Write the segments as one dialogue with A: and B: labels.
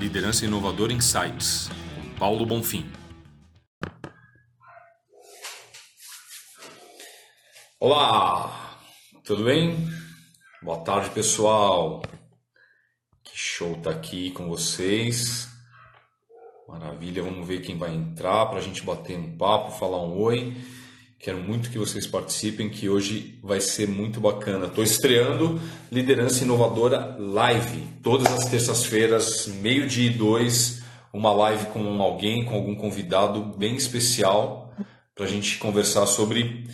A: Liderança Inovadora Insights, com Paulo Bonfim. Olá, tudo bem? Boa tarde, pessoal. Que show tá aqui com vocês. Maravilha, vamos ver quem vai entrar para a gente bater um papo, falar um oi. Quero muito que vocês participem, que hoje vai ser muito bacana. Estou estreando Liderança Inovadora Live, todas as terças-feiras, meio-dia e dois, uma live com alguém, com algum convidado bem especial, para a gente conversar sobre,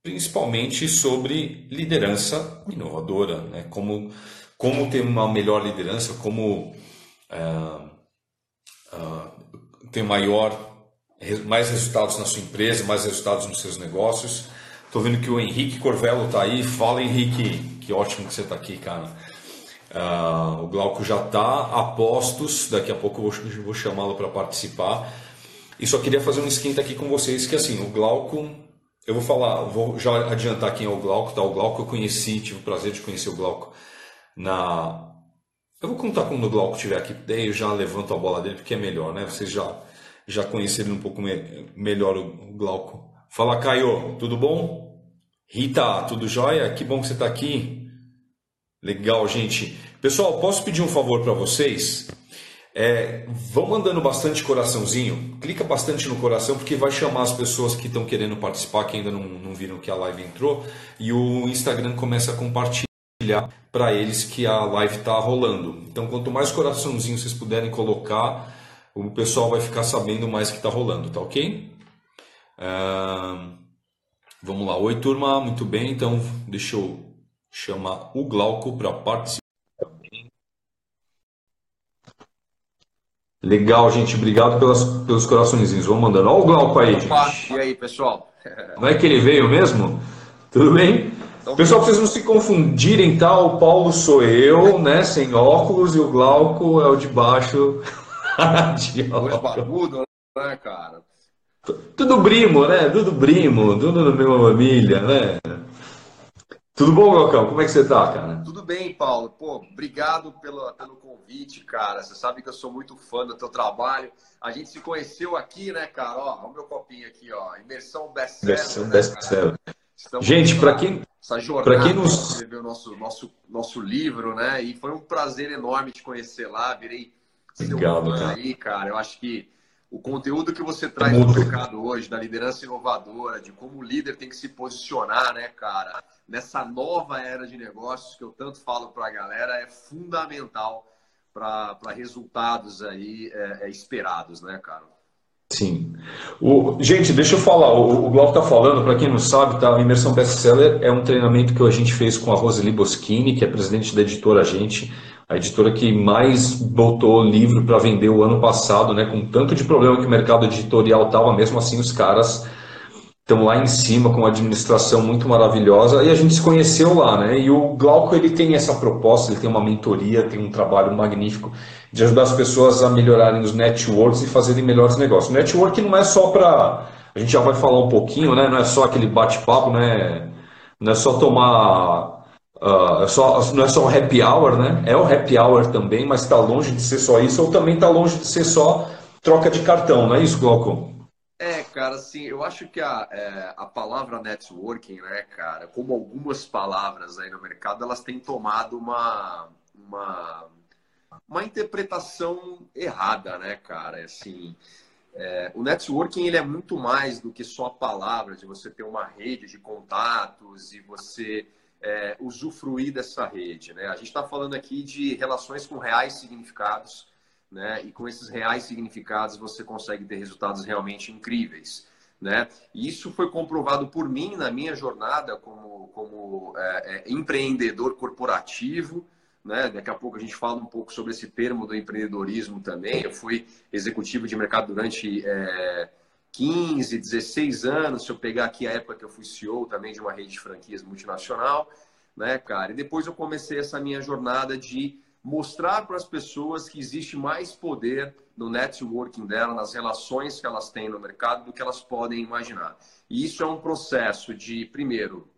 A: principalmente sobre liderança inovadora, né? como, como ter uma melhor liderança, como uh, uh, ter maior mais resultados na sua empresa, mais resultados nos seus negócios. Estou vendo que o Henrique Corvelo está aí. Fala, Henrique. Que ótimo que você está aqui, cara. Uh, o Glauco já está a postos. Daqui a pouco eu vou, vou chamá-lo para participar. E só queria fazer um esquenta aqui com vocês, que assim, o Glauco... Eu vou falar, vou já adiantar quem é o Glauco. Tá? O Glauco eu conheci, tive o prazer de conhecer o Glauco na... Eu vou contar quando o Glauco estiver aqui, daí eu já levanto a bola dele, porque é melhor, né? Vocês já já conhecerem um pouco me melhor o Glauco. Fala, Caio, tudo bom? Rita, tudo jóia? Que bom que você está aqui. Legal, gente. Pessoal, posso pedir um favor para vocês? É, vão mandando bastante coraçãozinho, clica bastante no coração porque vai chamar as pessoas que estão querendo participar, que ainda não, não viram que a live entrou, e o Instagram começa a compartilhar para eles que a live está rolando. Então, quanto mais coraçãozinho vocês puderem colocar, o pessoal vai ficar sabendo mais o que está rolando, tá ok? Uh, vamos lá. Oi, turma, muito bem. Então, deixa eu chamar o Glauco para participar. Legal, gente. Obrigado pelas, pelos coraçõezinhos. Vamos mandando. Olha o Glauco aí, gente.
B: E aí, pessoal?
A: Não é que ele veio mesmo? Tudo bem? Então, pessoal, vocês não se confundirem, tá? O Paulo sou eu, né? Sem óculos, e o Glauco é o de baixo.
B: Dois barbudo, né, cara?
A: Tudo primo, né? Tudo primo, tudo na mesma família, né? Tudo bom, Galcão? Como é que você tá, cara?
B: Tudo bem, Paulo. Pô, obrigado pelo, pelo convite, cara. Você sabe que eu sou muito fã do teu trabalho. A gente se conheceu aqui, né, cara? Ó, olha o meu copinho aqui, ó. Imersão best-seller. Imersão
A: né, best-seller. Gente, para quem
B: essa jornada para quem nos escreveu nosso nosso nosso livro, né? E foi um prazer enorme te conhecer lá. Virei
A: Obrigado, cara.
B: aí, cara. Eu acho que o conteúdo que você traz é no mercado hoje, da liderança inovadora, de como o líder tem que se posicionar, né, cara, nessa nova era de negócios que eu tanto falo para a galera, é fundamental para resultados aí é, é, esperados, né, cara?
A: Sim. O, gente, deixa eu falar. O, o Glauco está falando, para quem não sabe, tá? A Imersão Bestseller é um treinamento que a gente fez com a Roseli Boschini, que é presidente da editora Gente a editora que mais botou livro para vender o ano passado, né, com tanto de problema que o mercado editorial estava, mesmo assim os caras estão lá em cima com uma administração muito maravilhosa e a gente se conheceu lá, né? E o Glauco ele tem essa proposta, ele tem uma mentoria, tem um trabalho magnífico de ajudar as pessoas a melhorarem os networks e fazerem melhores negócios. Network não é só para a gente já vai falar um pouquinho, né? Não é só aquele bate-papo, né? Não é só tomar Uh, só, não é só um happy hour, né? É um happy hour também, mas está longe de ser só isso, ou também está longe de ser só troca de cartão, não é isso, Glauco?
B: É, cara, assim, eu acho que a, é, a palavra networking, né, cara, como algumas palavras aí no mercado, elas têm tomado uma, uma, uma interpretação errada, né, cara? Assim, é, o networking ele é muito mais do que só a palavra de você ter uma rede de contatos e você é, usufruir dessa rede. Né? A gente está falando aqui de relações com reais significados, né? e com esses reais significados você consegue ter resultados realmente incríveis. Né? E isso foi comprovado por mim na minha jornada como, como é, é, empreendedor corporativo. Né? Daqui a pouco a gente fala um pouco sobre esse termo do empreendedorismo também. Eu fui executivo de mercado durante é, 15, 16 anos, se eu pegar aqui a época que eu fui CEO também de uma rede de franquias multinacional, né, cara? E depois eu comecei essa minha jornada de mostrar para as pessoas que existe mais poder no networking dela, nas relações que elas têm no mercado, do que elas podem imaginar. E isso é um processo de, primeiro,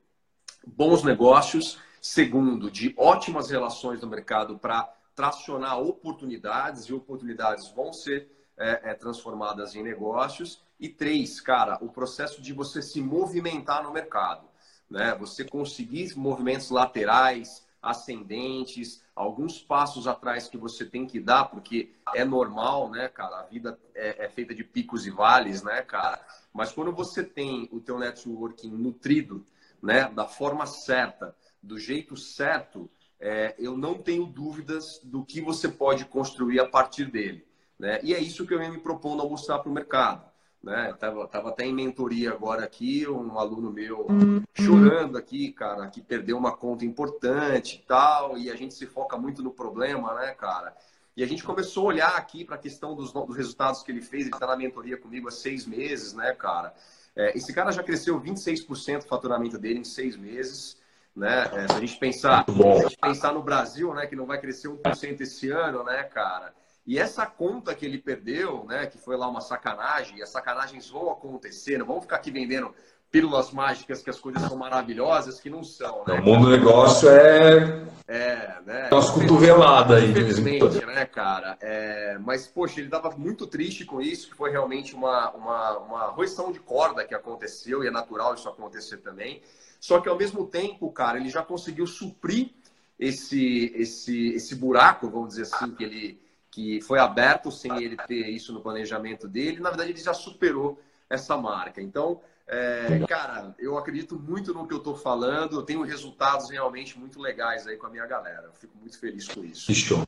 B: bons negócios, segundo, de ótimas relações no mercado para tracionar oportunidades e oportunidades vão ser é, é, transformadas em negócios. E três, cara, o processo de você se movimentar no mercado. Né? Você conseguir movimentos laterais, ascendentes, alguns passos atrás que você tem que dar, porque é normal, né, cara? A vida é, é, feita de picos e vales, né, cara? Mas quando você tem o teu networking nutrido, né, da forma certa, do jeito certo, é, eu não tenho dúvidas do que você pode construir a partir dele. Né? E é isso que eu venho me propondo a mostrar para o mercado. Né? Tava, tava até em mentoria agora aqui, um aluno meu chorando aqui, cara, que perdeu uma conta importante e tal, e a gente se foca muito no problema, né, cara? E a gente começou a olhar aqui para a questão dos, dos, resultados que ele fez, ele está na mentoria comigo há seis meses, né, cara? É, esse cara já cresceu 26% o faturamento dele em seis meses. Né? É, se a gente pensar, se a gente pensar no Brasil, né, que não vai crescer 1% esse ano, né, cara? E essa conta que ele perdeu, né, que foi lá uma sacanagem, e as sacanagens vão acontecer, não vamos ficar aqui vendendo pílulas mágicas que as coisas são maravilhosas, que não são, né?
A: O mundo do negócio é...
B: É, né?
A: Nossa cotovelada aí.
B: Infelizmente, né, cara? É... Mas, poxa, ele estava muito triste com isso, que foi realmente uma, uma, uma roição de corda que aconteceu, e é natural isso acontecer também. Só que, ao mesmo tempo, cara, ele já conseguiu suprir esse, esse, esse buraco, vamos dizer assim, que ele que foi aberto sem ele ter isso no planejamento dele. Na verdade, ele já superou essa marca. Então, é, cara, eu acredito muito no que eu estou falando. Eu tenho resultados realmente muito legais aí com a minha galera. Eu fico muito feliz com isso.
A: Show.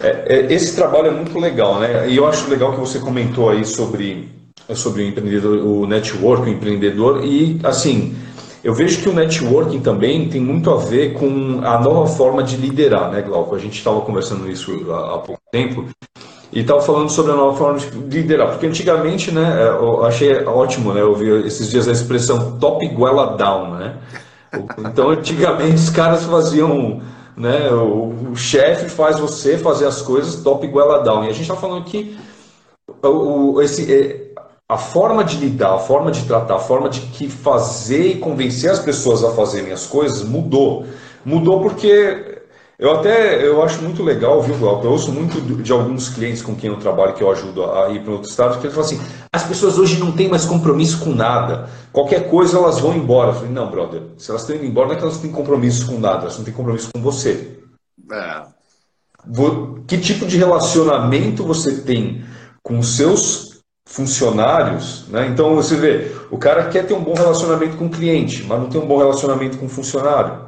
A: É, é, esse trabalho é muito legal, né? E eu acho legal que você comentou aí sobre, sobre o empreendedor, o network, o empreendedor. E, assim, eu vejo que o networking também tem muito a ver com a nova forma de liderar, né, Glauco? A gente estava conversando isso há, pouco tempo e estava falando sobre a nova forma de liderar, porque antigamente, né, eu achei ótimo, né, eu vi esses dias a expressão top goela down, né? Então, antigamente os caras faziam, né, o, o chefe faz você fazer as coisas top goela down. E a gente está falando que o, o, esse, é, a forma de lidar, a forma de tratar, a forma de que fazer e convencer as pessoas a fazerem as coisas mudou. Mudou porque eu até eu acho muito legal, viu, Glauco? Eu ouço muito de alguns clientes com quem eu trabalho, que eu ajudo a ir para outros estados, que eles falam assim: as pessoas hoje não têm mais compromisso com nada. Qualquer coisa elas vão embora. Eu falei: não, brother, se elas estão indo embora, não é que elas têm compromisso com nada, elas não têm compromisso com você. É. Que tipo de relacionamento você tem com os seus funcionários, né? Então você vê, o cara quer ter um bom relacionamento com o cliente, mas não tem um bom relacionamento com o funcionário.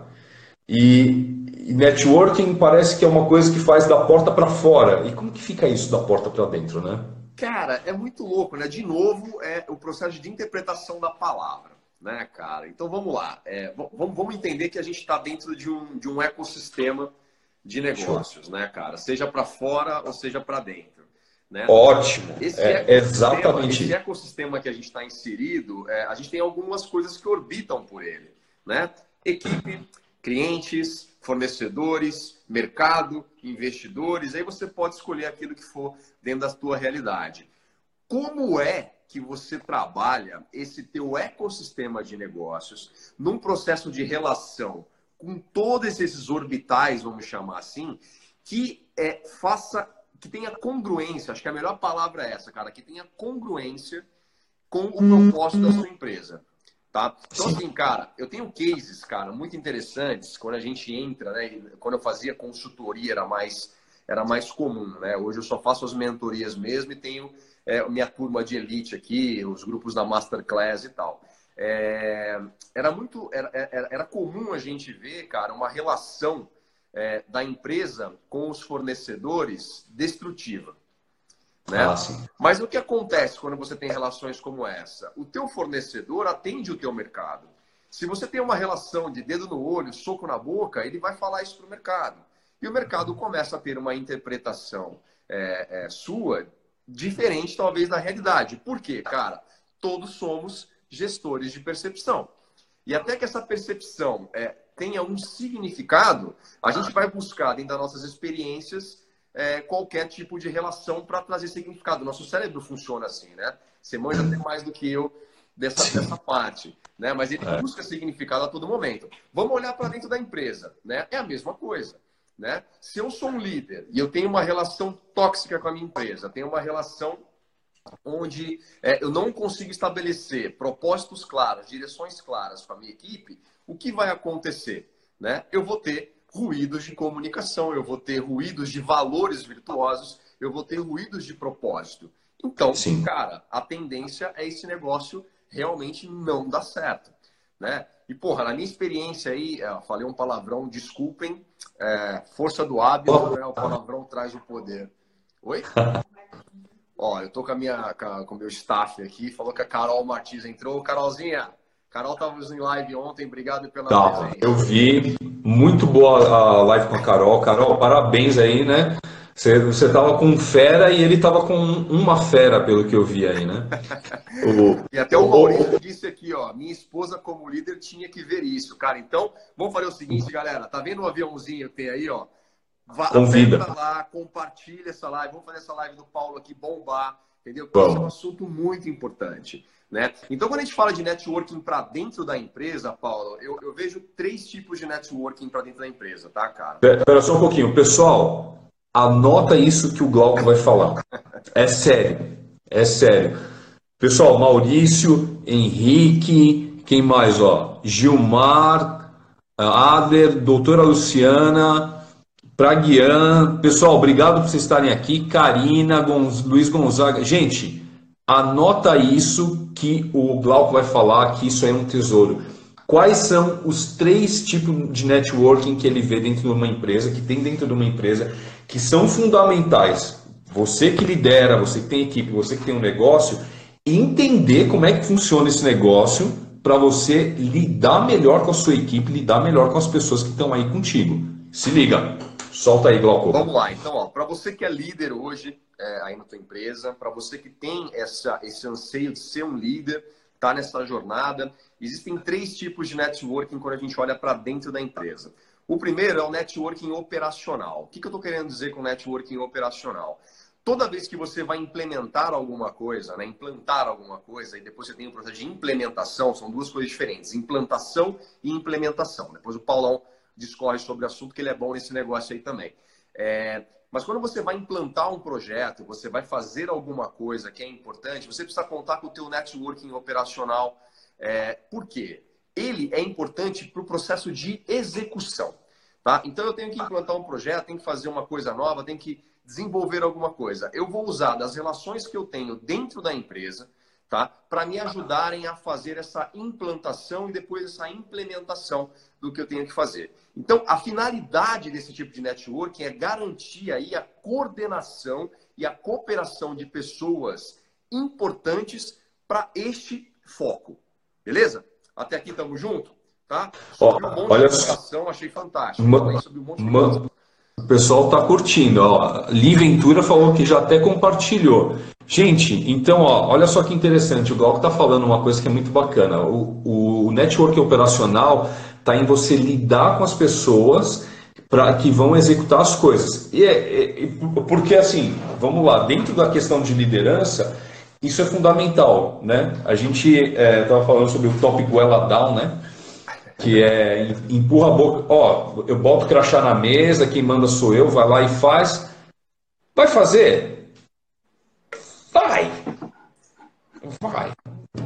A: E, e networking parece que é uma coisa que faz da porta para fora. E como que fica isso da porta para dentro, né?
B: Cara, é muito louco, né? De novo, é o processo de interpretação da palavra, né, cara? Então vamos lá. É, vamos, vamos entender que a gente está dentro de um, de um ecossistema de negócios, né, cara? Seja para fora ou seja para dentro. Né?
A: Ótimo. Esse é, exatamente.
B: Esse ecossistema que a gente está inserido, é, a gente tem algumas coisas que orbitam por ele. Né? Equipe, clientes, fornecedores, mercado, investidores. Aí você pode escolher aquilo que for dentro da tua realidade. Como é que você trabalha esse teu ecossistema de negócios num processo de relação com todos esses orbitais, vamos chamar assim, que é, faça que tenha congruência, acho que a melhor palavra é essa, cara, que tenha congruência com o propósito da sua empresa. Tá? Então, assim, cara, eu tenho cases, cara, muito interessantes. Quando a gente entra, né? Quando eu fazia consultoria era mais, era mais comum, né? Hoje eu só faço as mentorias mesmo e tenho é, minha turma de elite aqui, os grupos da Masterclass e tal. É, era muito, era, era, era comum a gente ver, cara, uma relação é, da empresa com os fornecedores destrutiva. Né? Ah, Mas o que acontece quando você tem relações como essa? O teu fornecedor atende o teu mercado. Se você tem uma relação de dedo no olho, soco na boca, ele vai falar isso para o mercado. E o mercado começa a ter uma interpretação é, é, sua diferente, talvez, da realidade. Por quê, cara? Todos somos gestores de percepção. E até que essa percepção é, tenha um significado, a gente vai buscar dentro das nossas experiências é, qualquer tipo de relação para trazer significado. Nosso cérebro funciona assim, né? Você manja até mais do que eu dessa, dessa parte, né? Mas ele é. busca significado a todo momento. Vamos olhar para dentro da empresa, né? É a mesma coisa. né? Se eu sou um líder e eu tenho uma relação tóxica com a minha empresa, tenho uma relação onde é, eu não consigo estabelecer propósitos claros, direções claras com a minha equipe, o que vai acontecer? Né? Eu vou ter ruídos de comunicação, eu vou ter ruídos de valores virtuosos, eu vou ter ruídos de propósito. Então, Sim. cara, a tendência é esse negócio realmente não dar certo. Né? E, porra, na minha experiência aí, eu falei um palavrão, desculpem, é, força do hábito, né? o palavrão traz o poder. Oi? Ó, eu tô com a minha, com o meu staff aqui, falou que a Carol Martins entrou. Carolzinha, Carol tava em live ontem, obrigado pela
A: tá, presença. Eu vi, muito boa a live com a Carol. Carol, parabéns aí, né? Você, você tava com fera e ele tava com uma fera, pelo que eu vi aí, né?
B: O, e até o Maurício disse aqui, ó, minha esposa como líder tinha que ver isso, cara. Então, vamos fazer o seguinte, galera, tá vendo o aviãozinho que tem aí, ó?
A: Vá, Convida.
B: lá, compartilha essa live. Vamos fazer essa live do Paulo aqui bombar, entendeu? Porque esse é um assunto muito importante. Né? Então, quando a gente fala de networking para dentro da empresa, Paulo, eu, eu, vejo três tipos de networking para dentro da empresa, tá, cara?
A: Espera só um pouquinho. Pessoal, anota isso que o Glauco vai falar. É sério. É sério. Pessoal, Maurício, Henrique, quem mais? Ó? Gilmar, Ader, doutora Luciana, Praguian. Pessoal, obrigado por vocês estarem aqui. Karina, Gonz... Luiz Gonzaga. Gente, anota isso que o Glauco vai falar, que isso é um tesouro. Quais são os três tipos de networking que ele vê dentro de uma empresa, que tem dentro de uma empresa, que são fundamentais? Você que lidera, você que tem equipe, você que tem um negócio, entender como é que funciona esse negócio para você lidar melhor com a sua equipe, lidar melhor com as pessoas que estão aí contigo. Se liga! Solta aí, Glauco.
B: Vamos lá. Então, para você que é líder hoje é, aí na tua empresa, para você que tem essa, esse anseio de ser um líder, tá nessa jornada, existem três tipos de networking quando a gente olha para dentro da empresa. O primeiro é o networking operacional. O que, que eu estou querendo dizer com networking operacional? Toda vez que você vai implementar alguma coisa, né, implantar alguma coisa, e depois você tem o processo de implementação, são duas coisas diferentes, implantação e implementação. Depois o Paulão discorre sobre o assunto, que ele é bom nesse negócio aí também. É, mas quando você vai implantar um projeto, você vai fazer alguma coisa que é importante, você precisa contar com o teu networking operacional. É, por quê? Ele é importante para o processo de execução. Tá? Então eu tenho que implantar um projeto, tenho que fazer uma coisa nova, tenho que desenvolver alguma coisa. Eu vou usar das relações que eu tenho dentro da empresa, tá? Para me ajudarem a fazer essa implantação e depois essa implementação do que eu tenho que fazer. Então, a finalidade desse tipo de networking é garantir aí a coordenação e a cooperação de pessoas importantes para este foco. Beleza? Até aqui estamos juntos? Tá?
A: Sobre um monte olha de educação,
B: achei fantástico.
A: O pessoal está curtindo. Ó. Li Ventura falou que já até compartilhou. Gente, então, ó, olha só que interessante. O Glauco está falando uma coisa que é muito bacana. O, o network operacional está em você lidar com as pessoas para que vão executar as coisas. E é, é, porque assim, vamos lá, dentro da questão de liderança, isso é fundamental, né? A gente estava é, falando sobre o topic well down, né? que é empurra a boca, ó, eu boto crachá na mesa, quem manda sou eu, vai lá e faz. Vai fazer? Vai. Vai.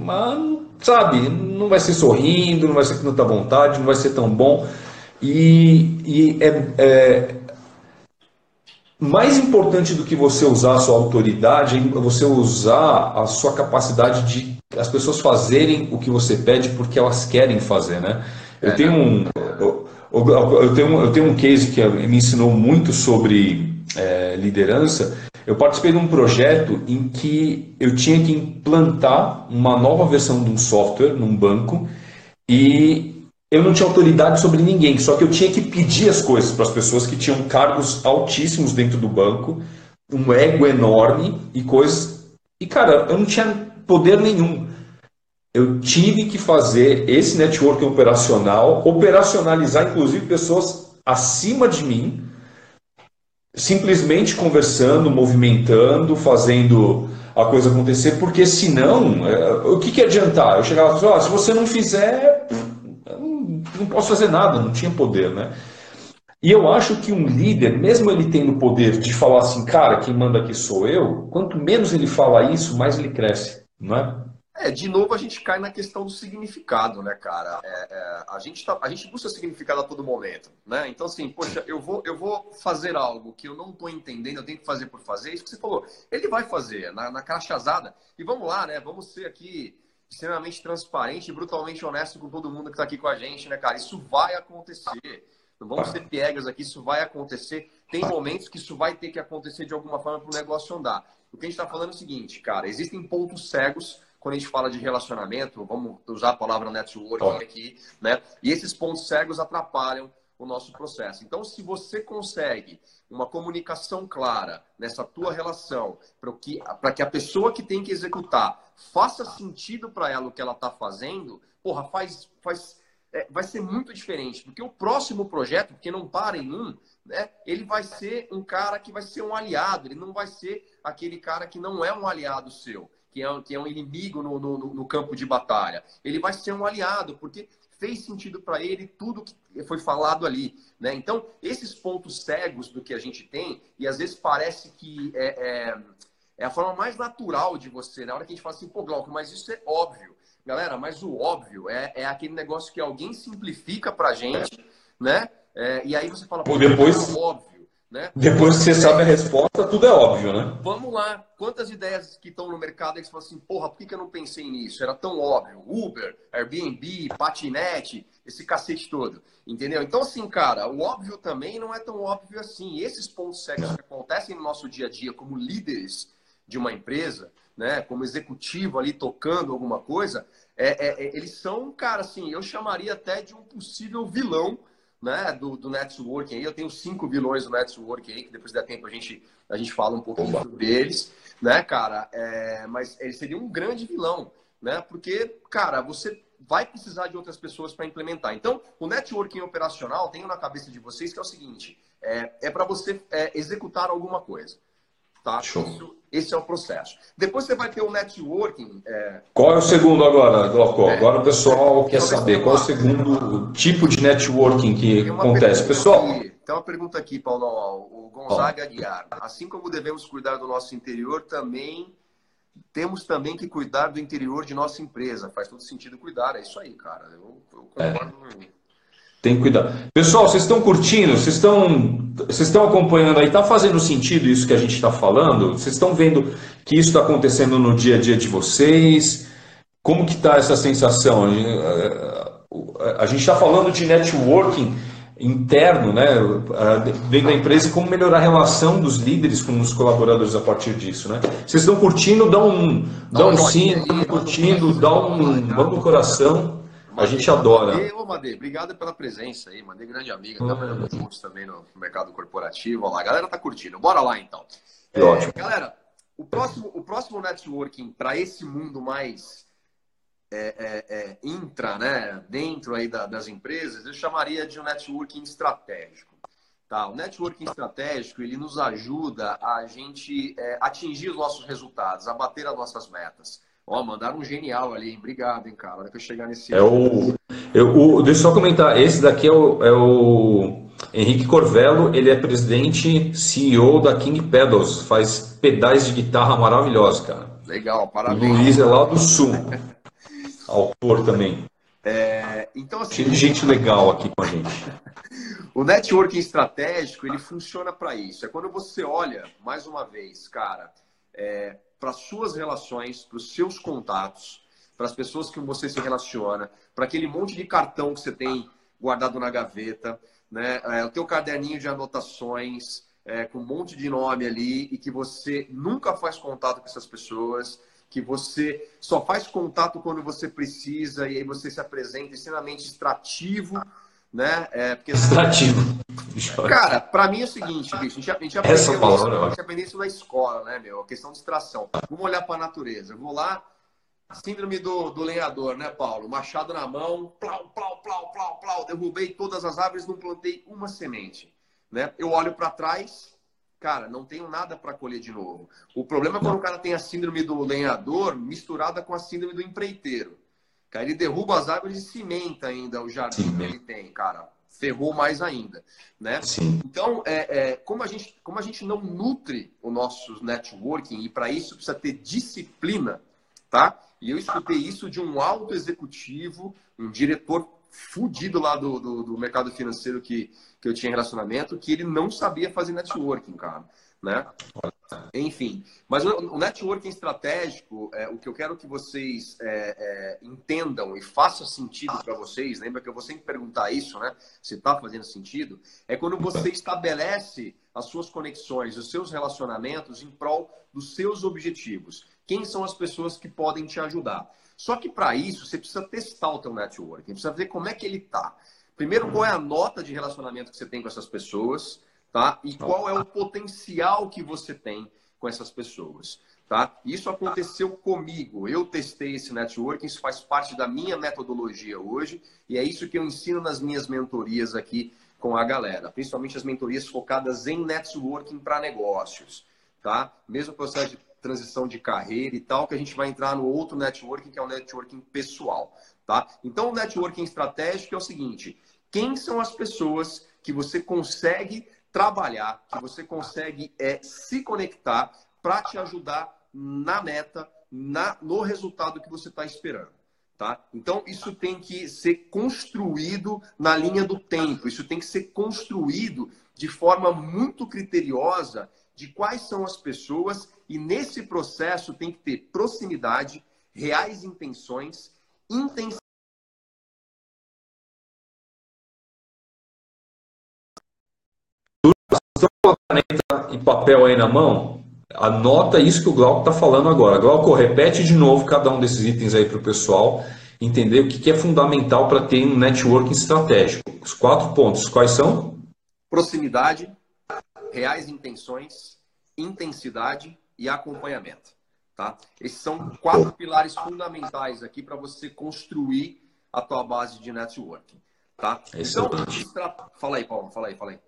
A: Mas, sabe, não vai ser sorrindo, não vai ser com tanta vontade, não vai ser tão bom. E, e é, é mais importante do que você usar a sua autoridade é você usar a sua capacidade de as pessoas fazerem o que você pede porque elas querem fazer, né? Eu tenho um, eu, eu, tenho, eu tenho um case que me ensinou muito sobre é, liderança. Eu participei de um projeto em que eu tinha que implantar uma nova versão de um software num banco e eu não tinha autoridade sobre ninguém, só que eu tinha que pedir as coisas para as pessoas que tinham cargos altíssimos dentro do banco, um ego enorme e coisas. E cara, eu não tinha poder nenhum eu tive que fazer esse network operacional, operacionalizar inclusive pessoas acima de mim, simplesmente conversando, movimentando, fazendo a coisa acontecer, porque senão, é, o que, que adiantar? Eu chegava e falava, oh, se você não fizer, não posso fazer nada, não tinha poder, né? E eu acho que um líder, mesmo ele tendo o poder de falar assim, cara, quem manda aqui sou eu, quanto menos ele fala isso, mais ele cresce, não é?
B: É, de novo a gente cai na questão do significado, né, cara? É, é, a, gente tá, a gente busca significado a todo momento, né? Então, assim, poxa, eu vou, eu vou fazer algo que eu não estou entendendo, eu tenho que fazer por fazer, isso que você falou. Ele vai fazer na, na crachazada. E vamos lá, né? Vamos ser aqui extremamente transparente e brutalmente honesto com todo mundo que está aqui com a gente, né, cara? Isso vai acontecer. Não vamos ser piegas aqui, isso vai acontecer. Tem momentos que isso vai ter que acontecer de alguma forma para o negócio andar. O que a gente está falando é o seguinte, cara, existem pontos cegos quando a gente fala de relacionamento, vamos usar a palavra networking aqui, né? E esses pontos cegos atrapalham o nosso processo. Então, se você consegue uma comunicação clara nessa tua relação, para que, que a pessoa que tem que executar faça sentido para ela o que ela está fazendo, porra, faz, faz, é, vai ser muito diferente. Porque o próximo projeto, porque não para em um, né, ele vai ser um cara que vai ser um aliado, ele não vai ser aquele cara que não é um aliado seu que é, que é um inimigo no, no, no campo de batalha. Ele vai ser um aliado, porque fez sentido para ele tudo que foi falado ali. Né? Então, esses pontos cegos do que a gente tem, e às vezes parece que é, é, é, a forma mais natural de você, na hora que a gente fala assim, pô, Glauco, mas isso é óbvio. Galera, mas o óbvio é, é aquele negócio que alguém simplifica para a gente, né? É, e aí você fala,
A: pô, depois... é óbvio. Né? Depois que você sabe a resposta, tudo é óbvio, né?
B: Vamos lá. Quantas ideias que estão no mercado que você fala assim, porra, por que, que eu não pensei nisso? Era tão óbvio. Uber, Airbnb, patinete, esse cacete todo. Entendeu? Então, assim, cara, o óbvio também não é tão óbvio assim. Esses pontos cegos que acontecem no nosso dia a dia como líderes de uma empresa, né, como executivo ali tocando alguma coisa, é, é, é eles são, cara, assim, eu chamaria até de um possível vilão né, do, do networking aí. Eu tenho cinco vilões do networking aí, que depois der tempo a gente, a gente fala um pouquinho sobre eles, né, cara? É, mas ele seria um grande vilão, né? Porque, cara, você vai precisar de outras pessoas para implementar. Então, o networking operacional, tenho na cabeça de vocês que é o seguinte: é, é para você é, executar alguma coisa. Tá? Isso, esse é o processo. Depois você vai ter o networking. É...
A: Qual é o segundo agora, Glauco? É, agora o pessoal quer saber qual é o segundo tipo de networking que acontece. Pessoal.
B: Aqui, tem uma pergunta aqui, Paulo. O Gonzaga Aguiar. Assim como devemos cuidar do nosso interior, também temos também que cuidar do interior de nossa empresa. Faz todo sentido cuidar. É isso aí, cara. Eu, eu concordo. É.
A: Tem que cuidar. Pessoal, vocês estão curtindo? Vocês estão, vocês estão acompanhando aí? Está fazendo sentido isso que a gente está falando? Vocês estão vendo que isso está acontecendo no dia a dia de vocês? Como que está essa sensação? A gente está falando de networking interno, né, dentro da empresa e como melhorar a relação dos líderes com os colaboradores a partir disso, né? Vocês estão curtindo? Dá um, dá um sim, curtindo, dá um mão no coração. A gente adora.
B: Madê, ô, Madê, obrigado pela presença aí. Madê, grande amiga. Trabalhamos uhum. juntos também no mercado corporativo. Olha lá, a galera tá curtindo. Bora lá, então. É, ótimo. Galera, o próximo, o próximo networking para esse mundo mais é, é, é, intra, né, dentro aí da, das empresas, eu chamaria de um networking estratégico. Tá? O networking estratégico ele nos ajuda a gente é, atingir os nossos resultados, a bater as nossas metas. Ó, mandaram um genial ali, hein? Obrigado, hein, cara. Que eu chegar nesse.
A: É o, eu, o, deixa eu só comentar. Esse daqui é o, é o Henrique Corvello. Ele é presidente, CEO da King Pedals. Faz pedais de guitarra maravilhosos, cara.
B: Legal, parabéns.
A: O Luiz é lá do Sul. Autor também.
B: É, então, assim,
A: gente legal aqui com a gente.
B: o networking estratégico, ele funciona para isso. É quando você olha, mais uma vez, cara, é, para suas relações, para os seus contatos, para as pessoas que você se relaciona, para aquele monte de cartão que você tem guardado na gaveta, né? É, o teu caderninho de anotações, é, com um monte de nome ali e que você nunca faz contato com essas pessoas, que você só faz contato quando você precisa e aí você se apresenta extremamente extrativo né? É, porque,
A: Extrativo.
B: Cara, para mim é o seguinte, bicho, a gente, a gente aprendeu, Essa palavra, a gente aprendeu isso na escola, né, meu? A questão de distração. Vamos olhar para a natureza. Eu vou lá, síndrome do, do lenhador, né, Paulo? Machado na mão, plau, plau, plau, plau, plau. Derrubei todas as árvores, não plantei uma semente. Né? Eu olho para trás, cara, não tenho nada para colher de novo. O problema é quando o cara tem a síndrome do lenhador misturada com a síndrome do empreiteiro. Cara, ele derruba as árvores e cimenta ainda o jardim que ele tem, cara. ferrou mais ainda, né?
A: Sim.
B: Então, é, é, como, a gente, como a gente não nutre o nosso networking, e para isso precisa ter disciplina, tá? E eu escutei isso de um alto executivo, um diretor fudido lá do, do, do, mercado financeiro que, que eu tinha relacionamento, que ele não sabia fazer networking, cara. Né? Enfim, mas o, networking estratégico, é, o que eu quero que vocês é, é, entendam e faça sentido para vocês, lembra que eu vou sempre perguntar isso, né? Se está fazendo sentido, é quando você estabelece as suas conexões, os seus relacionamentos em prol dos seus objetivos. Quem são as pessoas que podem te ajudar? Só que para isso você precisa testar o teu networking, precisa ver como é que ele está. Primeiro, qual é a nota de relacionamento que você tem com essas pessoas, tá? E qual é o potencial que você tem com essas pessoas, tá? Isso aconteceu comigo. Eu testei esse networking, isso faz parte da minha metodologia hoje e é isso que eu ensino nas minhas mentorias aqui com a galera, principalmente as mentorias focadas em networking para negócios, tá? Mesmo processo de transição de carreira e tal, que a gente vai entrar no outro networking, que é o networking pessoal, tá? Então, o networking estratégico é o seguinte: quem são as pessoas que você consegue trabalhar, que você consegue é, se conectar para te ajudar na meta, na, no resultado que você está esperando. Tá? Então, isso tem que ser construído na linha do tempo, isso tem que ser construído de forma muito criteriosa de quais são as pessoas e nesse processo tem que ter proximidade, reais intenções, intensidade.
A: Caneta e papel aí na mão, anota isso que o Glauco está falando agora. Glauco, repete de novo cada um desses itens aí para o pessoal entender o que é fundamental para ter um networking estratégico. Os quatro pontos, quais são?
B: Proximidade, reais intenções, intensidade e acompanhamento. Tá? Esses são quatro pilares fundamentais aqui para você construir a tua base de networking. Tá? Então, fala aí, Paulo, fala aí, fala aí.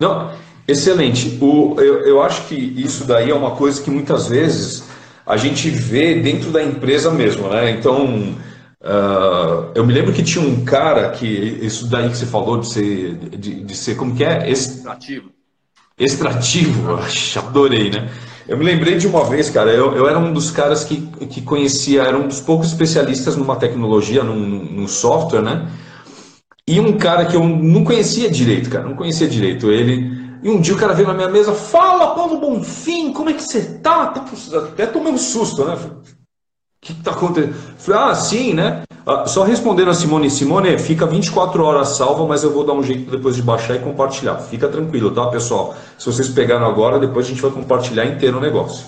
A: Não, excelente. O, eu, eu acho que isso daí é uma coisa que muitas vezes a gente vê dentro da empresa mesmo, né? Então, uh, eu me lembro que tinha um cara que, isso daí que você falou de ser, de, de ser como que é?
B: Extrativo.
A: Extrativo, adorei, né? Eu me lembrei de uma vez, cara, eu, eu era um dos caras que, que conhecia, era um dos poucos especialistas numa tecnologia, num, num software, né? E um cara que eu não conhecia direito, cara, não conhecia direito ele. E um dia o cara veio na minha mesa, fala, Paulo Bonfim, como é que você tá? Até tomei um susto, né? O que, que tá acontecendo? Falei, ah, sim, né? Ah, só respondendo a Simone, Simone, fica 24 horas salva, mas eu vou dar um jeito depois de baixar e compartilhar. Fica tranquilo, tá, pessoal? Se vocês pegaram agora, depois a gente vai compartilhar inteiro o negócio.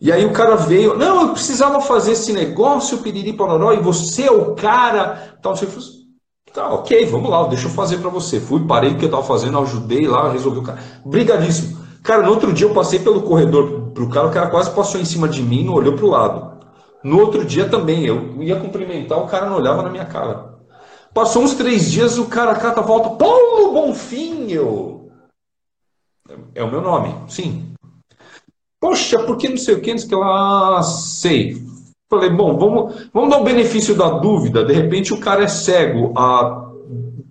A: E aí o cara veio, não, eu precisava fazer esse negócio, piriri pororó, e você é o cara, tal, você falou, tá, ok, vamos lá, deixa eu fazer para você. Fui, parei o que eu tava fazendo, ajudei lá, resolvi o cara. Brigadíssimo. Cara, no outro dia eu passei pelo corredor pro cara, o cara quase passou em cima de mim, não olhou pro lado. No outro dia também, eu ia cumprimentar, o cara não olhava na minha cara. Passou uns três dias, o cara cata volta, Paulo Bonfim, eu... É o meu nome, sim. Poxa, por que não sei o que, não sei o que lá, sei. Falei, bom, vamos, vamos dar o benefício da dúvida. De repente o cara é cego a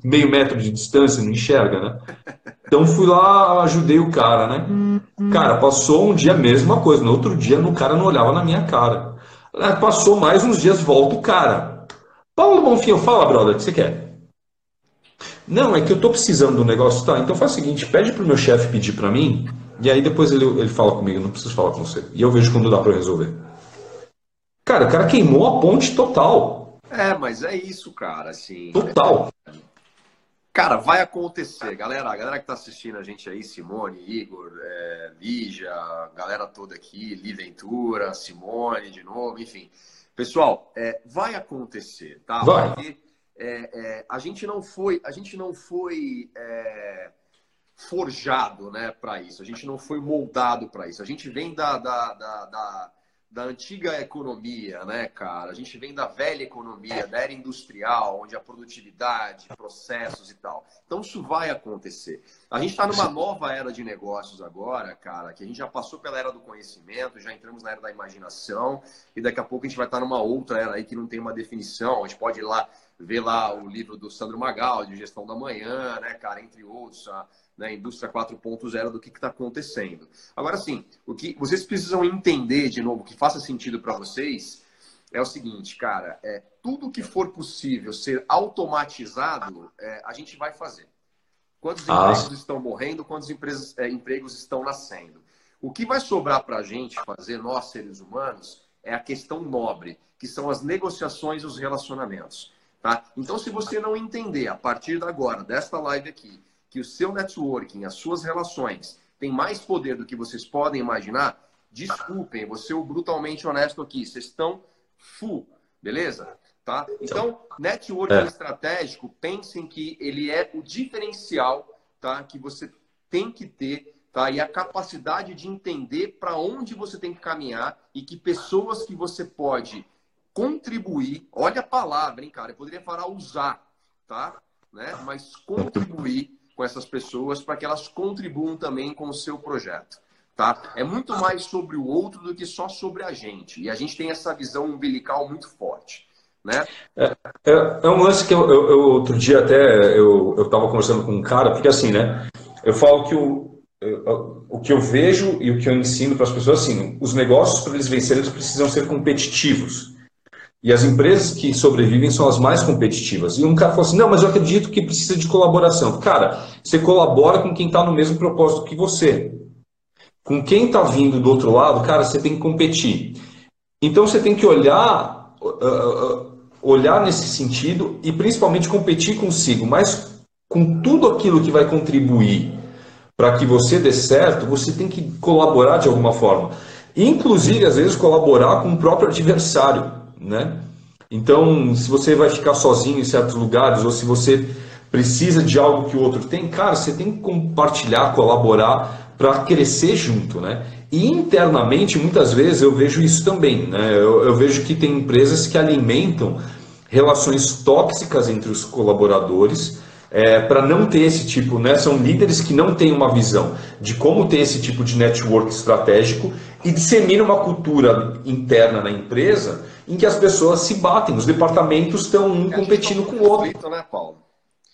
A: meio metro de distância, não enxerga, né? Então fui lá, ajudei o cara, né? Cara, passou um dia a mesma coisa. No outro dia, o cara não olhava na minha cara. É, passou mais uns dias, volta o cara. Paulo Bonfim, fala, brother, o que você quer? Não, é que eu tô precisando do negócio. Tá, então faz o seguinte, pede pro meu chefe pedir para mim, e aí depois ele, ele fala comigo, não preciso falar com você. E eu vejo quando dá para resolver. Cara, o cara queimou a ponte total.
B: É, mas é isso, cara, assim.
A: Total.
B: Cara, vai acontecer. Galera, a galera que tá assistindo a gente aí, Simone, Igor, é, Lígia, galera toda aqui, Li Ventura, Simone de novo, enfim. Pessoal, é, vai acontecer, tá?
A: Vai.
B: Porque é, é a gente não foi, a gente não foi é, forjado, né, para isso. A gente não foi moldado para isso. A gente vem da, da, da, da da antiga economia, né, cara? A gente vem da velha economia, da era industrial, onde a produtividade, processos e tal. Então isso vai acontecer. A gente está numa nova era de negócios agora, cara, que a gente já passou pela era do conhecimento, já entramos na era da imaginação e daqui a pouco a gente vai estar numa outra era aí que não tem uma definição. A gente pode ir lá vê lá o livro do Sandro Magal, de Gestão da Manhã, né, cara, entre outros, a né, Indústria 4.0 do que está acontecendo. Agora, sim, o que vocês precisam entender, de novo, que faça sentido para vocês, é o seguinte, cara, é, tudo que for possível ser automatizado, é, a gente vai fazer. Quantos ah. empregos estão morrendo, quantos empresas, é, empregos estão nascendo? O que vai sobrar para a gente fazer, nós seres humanos, é a questão nobre, que são as negociações e os relacionamentos. Tá? Então, se você não entender a partir de agora, desta live aqui, que o seu networking, as suas relações, tem mais poder do que vocês podem imaginar, desculpem, vou ser brutalmente honesto aqui, vocês estão full, beleza? Tá? Então, networking é. estratégico, pensem que ele é o diferencial tá? que você tem que ter tá? e a capacidade de entender para onde você tem que caminhar e que pessoas que você pode contribuir, olha a palavra, hein, cara, eu poderia falar usar, tá? Né? Mas contribuir com essas pessoas para que elas contribuam também com o seu projeto. Tá? É muito mais sobre o outro do que só sobre a gente. E a gente tem essa visão umbilical muito forte. Né?
A: É, é, é um lance que eu, eu, eu, outro dia até eu estava conversando com um cara, porque assim, né? Eu falo que o, eu, o que eu vejo e o que eu ensino para as pessoas assim, os negócios para eles vencerem eles precisam ser competitivos. E as empresas que sobrevivem são as mais competitivas. E um cara falou assim: não, mas eu acredito que precisa de colaboração. Cara, você colabora com quem está no mesmo propósito que você. Com quem está vindo do outro lado, cara, você tem que competir. Então você tem que olhar, uh, olhar nesse sentido e principalmente competir consigo, mas com tudo aquilo que vai contribuir para que você dê certo, você tem que colaborar de alguma forma. Inclusive, às vezes, colaborar com o próprio adversário. Né? Então, se você vai ficar sozinho em certos lugares, ou se você precisa de algo que o outro tem, cara, você tem que compartilhar, colaborar para crescer junto, né? E internamente, muitas vezes, eu vejo isso também, né? Eu, eu vejo que tem empresas que alimentam relações tóxicas entre os colaboradores é, para não ter esse tipo, né? São líderes que não têm uma visão de como ter esse tipo de network estratégico e dissemina uma cultura interna na empresa em que as pessoas se batem, os departamentos estão um competindo com o outro.
B: Né, Paulo?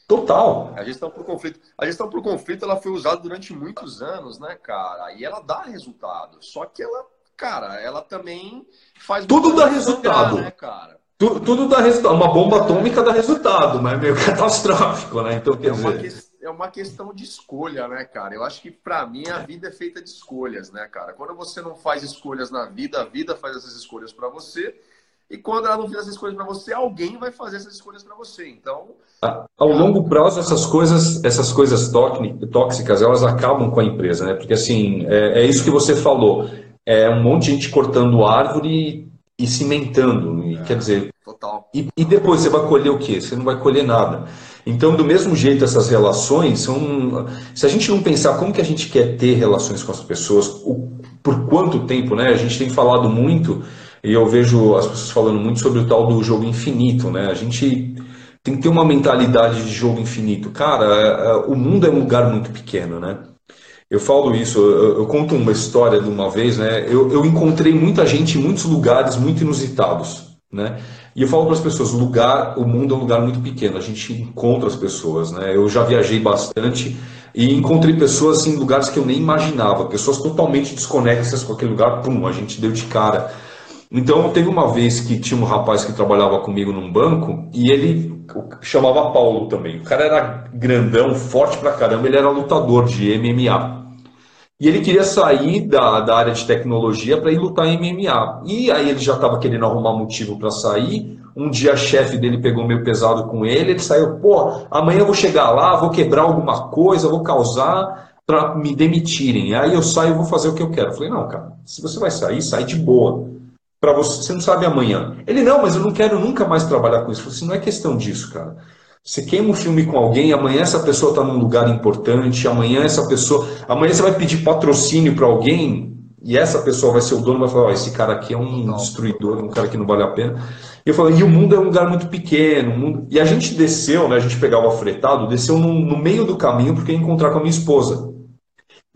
A: Total.
B: A gestão por conflito. A gestão por conflito ela foi usada durante muitos anos, né, cara? E ela dá resultado. Só que ela, cara, ela também faz
A: tudo dá resultado, né, cara? Tudo, tudo dá resultado. Uma bomba atômica dá resultado, mas é meio catastrófico, né? Então, quer é
B: dizer... que, é uma questão de escolha, né, cara? Eu acho que para mim a vida é feita de escolhas, né, cara? Quando você não faz escolhas na vida, a vida faz essas escolhas para você. E quando ela não fizer essas escolhas para você, alguém vai fazer essas escolhas para você. Então,
A: ao longo prazo, essas coisas, essas coisas tóxicas, elas acabam com a empresa, né? Porque assim, é, é isso que você falou. É um monte de gente cortando árvore e cimentando. E, é, quer dizer, total. E, e, depois você vai colher o quê? Você não vai colher nada. Então, do mesmo jeito, essas relações são. Se a gente não pensar como que a gente quer ter relações com as pessoas, o, por quanto tempo, né? A gente tem falado muito e eu vejo as pessoas falando muito sobre o tal do jogo infinito, né? A gente tem que ter uma mentalidade de jogo infinito. Cara, é, é, o mundo é um lugar muito pequeno, né? Eu falo isso, eu, eu conto uma história de uma vez, né? Eu, eu encontrei muita gente em muitos lugares muito inusitados, né? E eu falo para as pessoas, o lugar, o mundo é um lugar muito pequeno, a gente encontra as pessoas, né? Eu já viajei bastante e encontrei pessoas assim, em lugares que eu nem imaginava, pessoas totalmente desconexas com aquele lugar, pum, a gente deu de cara. Então, teve uma vez que tinha um rapaz que trabalhava comigo num banco e ele chamava Paulo também. O cara era grandão, forte pra caramba, ele era lutador de MMA. E ele queria sair da, da área de tecnologia para ir lutar em MMA. E aí ele já estava querendo arrumar motivo para sair. Um dia a chefe dele pegou meio pesado com ele, ele saiu, pô, amanhã eu vou chegar lá, vou quebrar alguma coisa, vou causar para me demitirem. Aí eu saio e vou fazer o que eu quero. Eu falei, não, cara, se você vai sair, sai de boa para você, você não sabe amanhã. Ele, não, mas eu não quero nunca mais trabalhar com isso. Eu falei assim, não é questão disso, cara. Você queima um filme com alguém, amanhã essa pessoa está num lugar importante, amanhã essa pessoa. Amanhã você vai pedir patrocínio para alguém e essa pessoa vai ser o dono vai falar: oh, esse cara aqui é um destruidor, um cara que não vale a pena. E eu falei: e o mundo é um lugar muito pequeno. Mundo... E a gente desceu, né, a gente pegava fretado, desceu no, no meio do caminho porque ia encontrar com a minha esposa.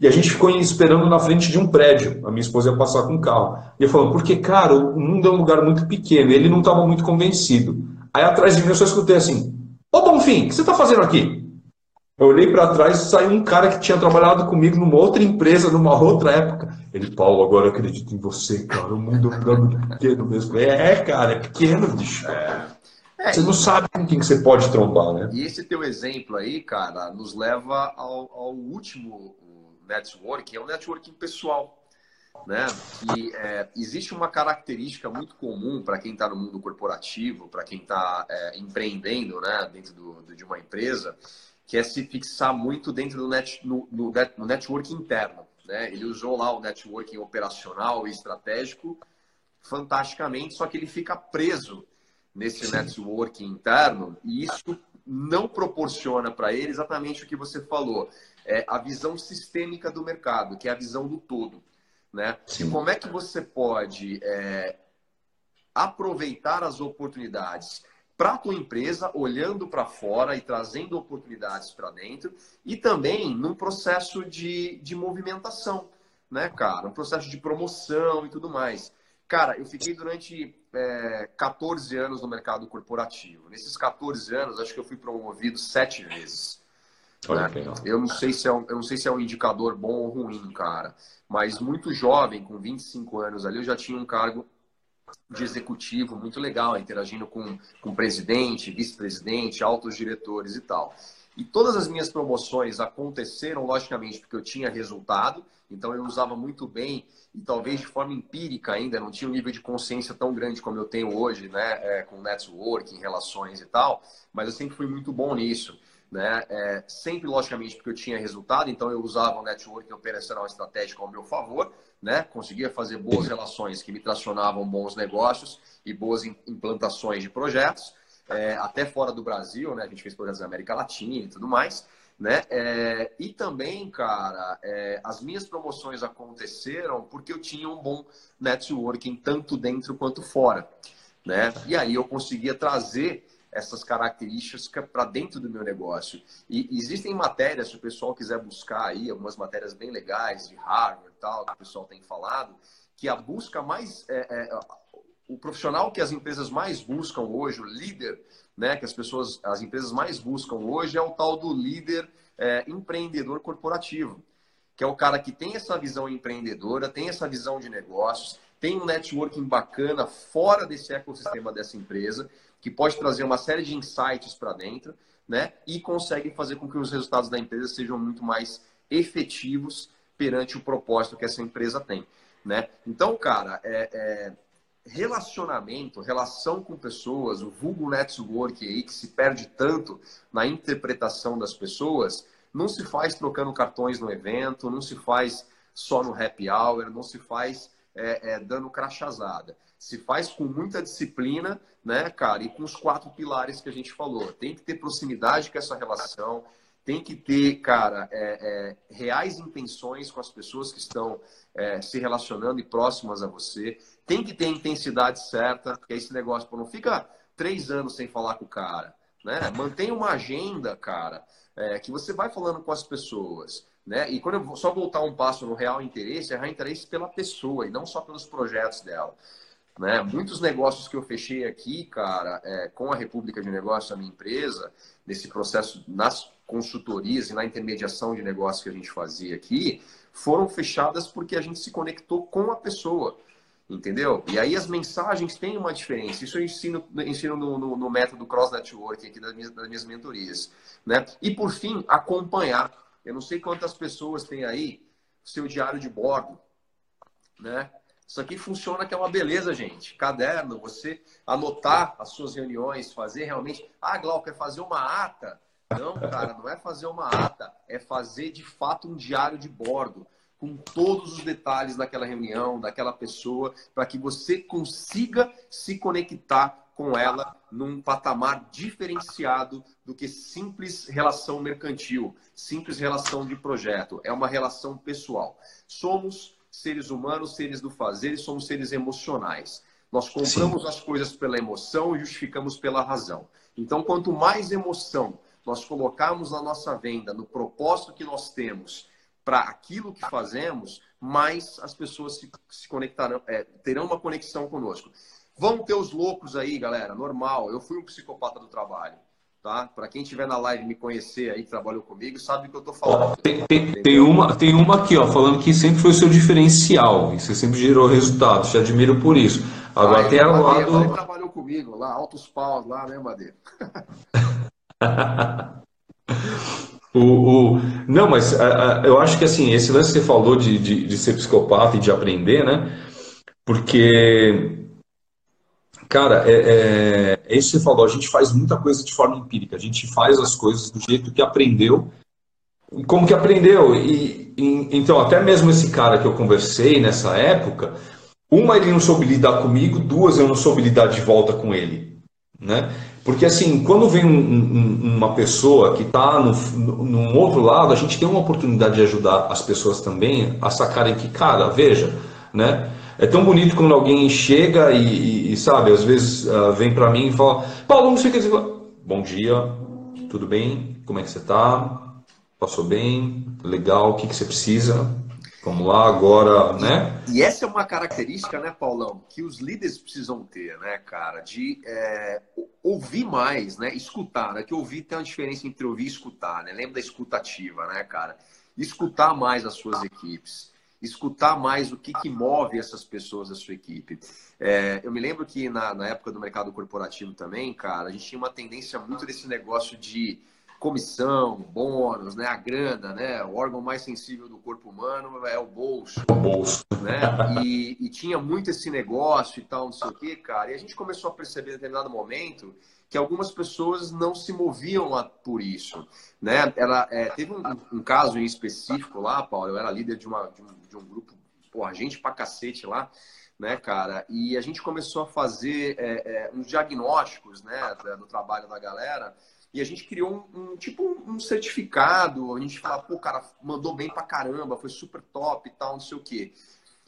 A: E a gente ficou esperando na frente de um prédio. A minha esposa ia passar com o carro. E eu falando, porque, cara, o mundo é um lugar muito pequeno. Ele não estava muito convencido. Aí atrás de mim eu só escutei assim: Ô Bonfim, o que você está fazendo aqui? Eu olhei para trás e saiu um cara que tinha trabalhado comigo numa outra empresa, numa outra época. Ele, Paulo, agora eu acredito em você, cara. O mundo é um lugar muito pequeno mesmo. É, cara, é pequeno, bicho. É. É, você não sabe com quem você pode trombar, né?
B: E esse teu exemplo aí, cara, nos leva ao, ao último networking, é o networking pessoal. Né? Que é, existe uma característica muito comum para quem está no mundo corporativo, para quem está é, empreendendo né, dentro do, do, de uma empresa, que é se fixar muito dentro do net, no, no, no network interno. Né? Ele usou lá o networking operacional e estratégico fantasticamente, só que ele fica preso nesse Sim. networking interno e isso não proporciona para ele exatamente o que você falou, é a visão sistêmica do mercado, que é a visão do todo. Né? Sim. Como é que você pode é, aproveitar as oportunidades para a tua empresa, olhando para fora e trazendo oportunidades para dentro, e também num processo de, de movimentação, né, cara? Um processo de promoção e tudo mais. Cara, eu fiquei durante é, 14 anos no mercado corporativo. Nesses 14 anos, acho que eu fui promovido sete vezes. Né? Eu não sei se é um, eu não sei se é um indicador bom ou ruim, cara. Mas muito jovem, com 25 anos ali, eu já tinha um cargo de executivo muito legal, interagindo com, com presidente, vice-presidente, altos diretores e tal. E todas as minhas promoções aconteceram, logicamente, porque eu tinha resultado, então eu usava muito bem e talvez de forma empírica ainda, não tinha um nível de consciência tão grande como eu tenho hoje, né, é, com networking, relações e tal, mas eu sempre fui muito bom nisso. Né? É, sempre, logicamente, porque eu tinha resultado, então eu usava o networking operacional estratégico ao meu favor, né? conseguia fazer boas relações que me tracionavam bons negócios e boas implantações de projetos, é, até fora do Brasil, né? a gente fez projetos na América Latina e tudo mais. Né? É, e também, cara, é, as minhas promoções aconteceram porque eu tinha um bom networking tanto dentro quanto fora. Né? E aí eu conseguia trazer essas características para dentro do meu negócio. E existem matérias, se o pessoal quiser buscar aí, algumas matérias bem legais de Harvard tal, que o pessoal tem falado, que a busca mais. É, é, o profissional que as empresas mais buscam hoje, o líder, né, que as pessoas, as empresas mais buscam hoje, é o tal do líder é, empreendedor corporativo, que é o cara que tem essa visão empreendedora, tem essa visão de negócios, tem um networking bacana fora desse ecossistema dessa empresa, que pode trazer uma série de insights para dentro, né? E consegue fazer com que os resultados da empresa sejam muito mais efetivos perante o propósito que essa empresa tem, né? Então, cara, é, é relacionamento, relação com pessoas, o vulgo network aí que se perde tanto na interpretação das pessoas, não se faz trocando cartões no evento, não se faz só no happy hour, não se faz é, é, dando crachazada se faz com muita disciplina, né, cara, e com os quatro pilares que a gente falou. Tem que ter proximidade com essa relação, tem que ter, cara, é, é, reais intenções com as pessoas que estão é, se relacionando e próximas a você. Tem que ter intensidade certa, que é esse negócio, pô, não fica três anos sem falar com o cara, né? Mantém uma agenda, cara, é, que você vai falando com as pessoas. Né? E quando eu vou só voltar um passo no real interesse, é real interesse pela pessoa e não só pelos projetos dela. Né? Muitos negócios que eu fechei aqui, cara, é, com a República de Negócios, a minha empresa, nesse processo nas consultorias e na intermediação de negócios que a gente fazia aqui, foram fechadas porque a gente se conectou com a pessoa. Entendeu? E aí as mensagens têm uma diferença. Isso eu ensino, ensino no, no, no método Cross Network aqui das minhas, das minhas mentorias. Né? E por fim, acompanhar. Eu não sei quantas pessoas têm aí seu diário de bordo, né? Isso aqui funciona que é uma beleza, gente. Caderno, você anotar as suas reuniões, fazer realmente. Ah, Glauco, é fazer uma ata? Não, cara, não é fazer uma ata, é fazer de fato um diário de bordo, com todos os detalhes daquela reunião, daquela pessoa, para que você consiga se conectar com ela num patamar diferenciado do que simples relação mercantil, simples relação de projeto. É uma relação pessoal. Somos seres humanos, seres do fazer, e somos seres emocionais. Nós compramos Sim. as coisas pela emoção e justificamos pela razão. Então, quanto mais emoção nós colocarmos na nossa venda, no propósito que nós temos para aquilo que fazemos, mais as pessoas se, se conectarão, é, terão uma conexão conosco. Vão ter os loucos aí, galera, normal. Eu fui um psicopata do trabalho tá? Para quem estiver na live me conhecer aí, que trabalhou comigo, sabe o que eu tô falando.
A: Tem, tem, tem, uma, tem uma aqui, ó, falando que sempre foi o seu diferencial, e você sempre gerou resultados, te admiro por isso. Agora ah, tem a lado...
B: Ele trabalhou comigo lá, altos paus lá, né, Madeira?
A: o, o... Não, mas a, a, eu acho que assim, esse lance que você falou de, de, de ser psicopata e de aprender, né? Porque Cara, é, é, é, isso que você falou. A gente faz muita coisa de forma empírica. A gente faz as coisas do jeito que aprendeu. Como que aprendeu? E, e, então, até mesmo esse cara que eu conversei nessa época, uma, ele não soube lidar comigo, duas, eu não soube lidar de volta com ele. Né? Porque, assim, quando vem um, um, uma pessoa que está no, num outro lado, a gente tem uma oportunidade de ajudar as pessoas também a sacarem que, cara, veja, né? É tão bonito quando alguém chega e, e sabe, às vezes uh, vem para mim e fala: Paulo, não sei o que dizer. Bom dia, tudo bem? Como é que você está? Passou bem? Legal, o que, que você precisa? Vamos lá agora, né?
B: E essa é uma característica, né, Paulão, que os líderes precisam ter, né, cara, de é, ouvir mais, né, escutar, né, que ouvir tem uma diferença entre ouvir e escutar, né? Lembra da escutativa, né, cara? Escutar mais as suas equipes escutar mais o que, que move essas pessoas da sua equipe. É, eu me lembro que na, na época do mercado corporativo também, cara, a gente tinha uma tendência muito desse negócio de comissão, bônus, né, a grana, né, o órgão mais sensível do corpo humano é o bolso,
A: o bolso,
B: né, e, e, tinha muito esse negócio e tal, não sei o que, cara, e a gente começou a perceber em determinado momento que algumas pessoas não se moviam lá por isso, né? Ela é, teve um, um, caso em específico lá, Paulo. Eu era líder de, uma, de, um, de um grupo, porra, gente pra cacete lá, né, cara? E a gente começou a fazer é, é, uns diagnósticos, né, do trabalho da galera. E a gente criou um, um tipo um certificado. A gente fala, pô, cara, mandou bem pra caramba, foi super top e tal, não sei o quê.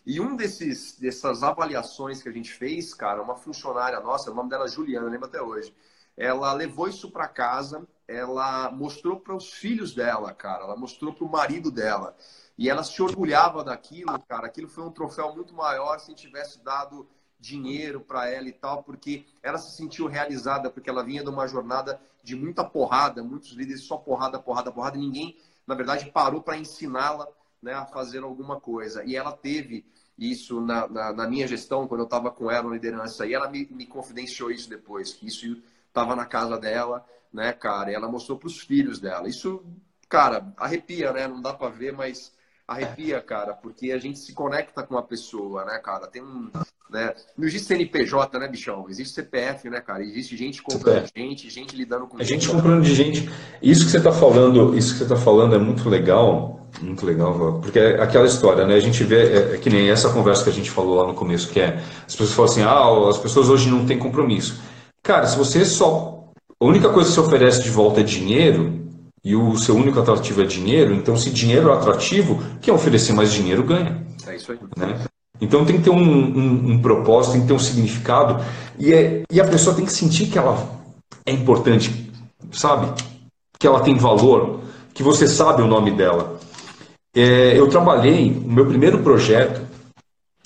B: E um desses dessas avaliações que a gente fez, cara, uma funcionária nossa, o nome dela é Juliana, lembro até hoje ela levou isso para casa, ela mostrou para os filhos dela, cara, ela mostrou para o marido dela. E ela se orgulhava daquilo, cara. Aquilo foi um troféu muito maior se tivesse dado dinheiro para ela e tal, porque ela se sentiu realizada, porque ela vinha de uma jornada de muita porrada, muitos líderes só porrada, porrada, porrada, e ninguém, na verdade, parou para ensiná-la né, a fazer alguma coisa. E ela teve isso na, na, na minha gestão, quando eu estava com ela na liderança, e ela me, me confidenciou isso depois, que isso estava na casa dela, né, cara? E ela mostrou para os filhos dela. Isso, cara, arrepia, né? Não dá para ver, mas arrepia, cara, porque a gente se conecta com a pessoa, né, cara? Tem um. Né? Não existe CNPJ, né, bichão? Existe CPF, né, cara? Existe gente comprando CPF. gente, gente lidando com
A: a gente. comprando de gente. Isso que você está falando, isso que você tá falando é muito legal. Muito legal, porque é aquela história, né? A gente vê, é, é, que nem essa conversa que a gente falou lá no começo, que é as pessoas falam assim, ah, as pessoas hoje não têm compromisso. Cara, se você só. A única coisa que você oferece de volta é dinheiro, e o seu único atrativo é dinheiro, então se dinheiro é atrativo, quem oferecer mais dinheiro ganha.
B: É isso aí.
A: Né? Então tem que ter um, um, um, propósito, tem que ter um significado, e, é, e a pessoa tem que sentir que ela é importante, sabe? Que ela tem valor, que você sabe o nome dela. É, eu trabalhei, o meu primeiro projeto,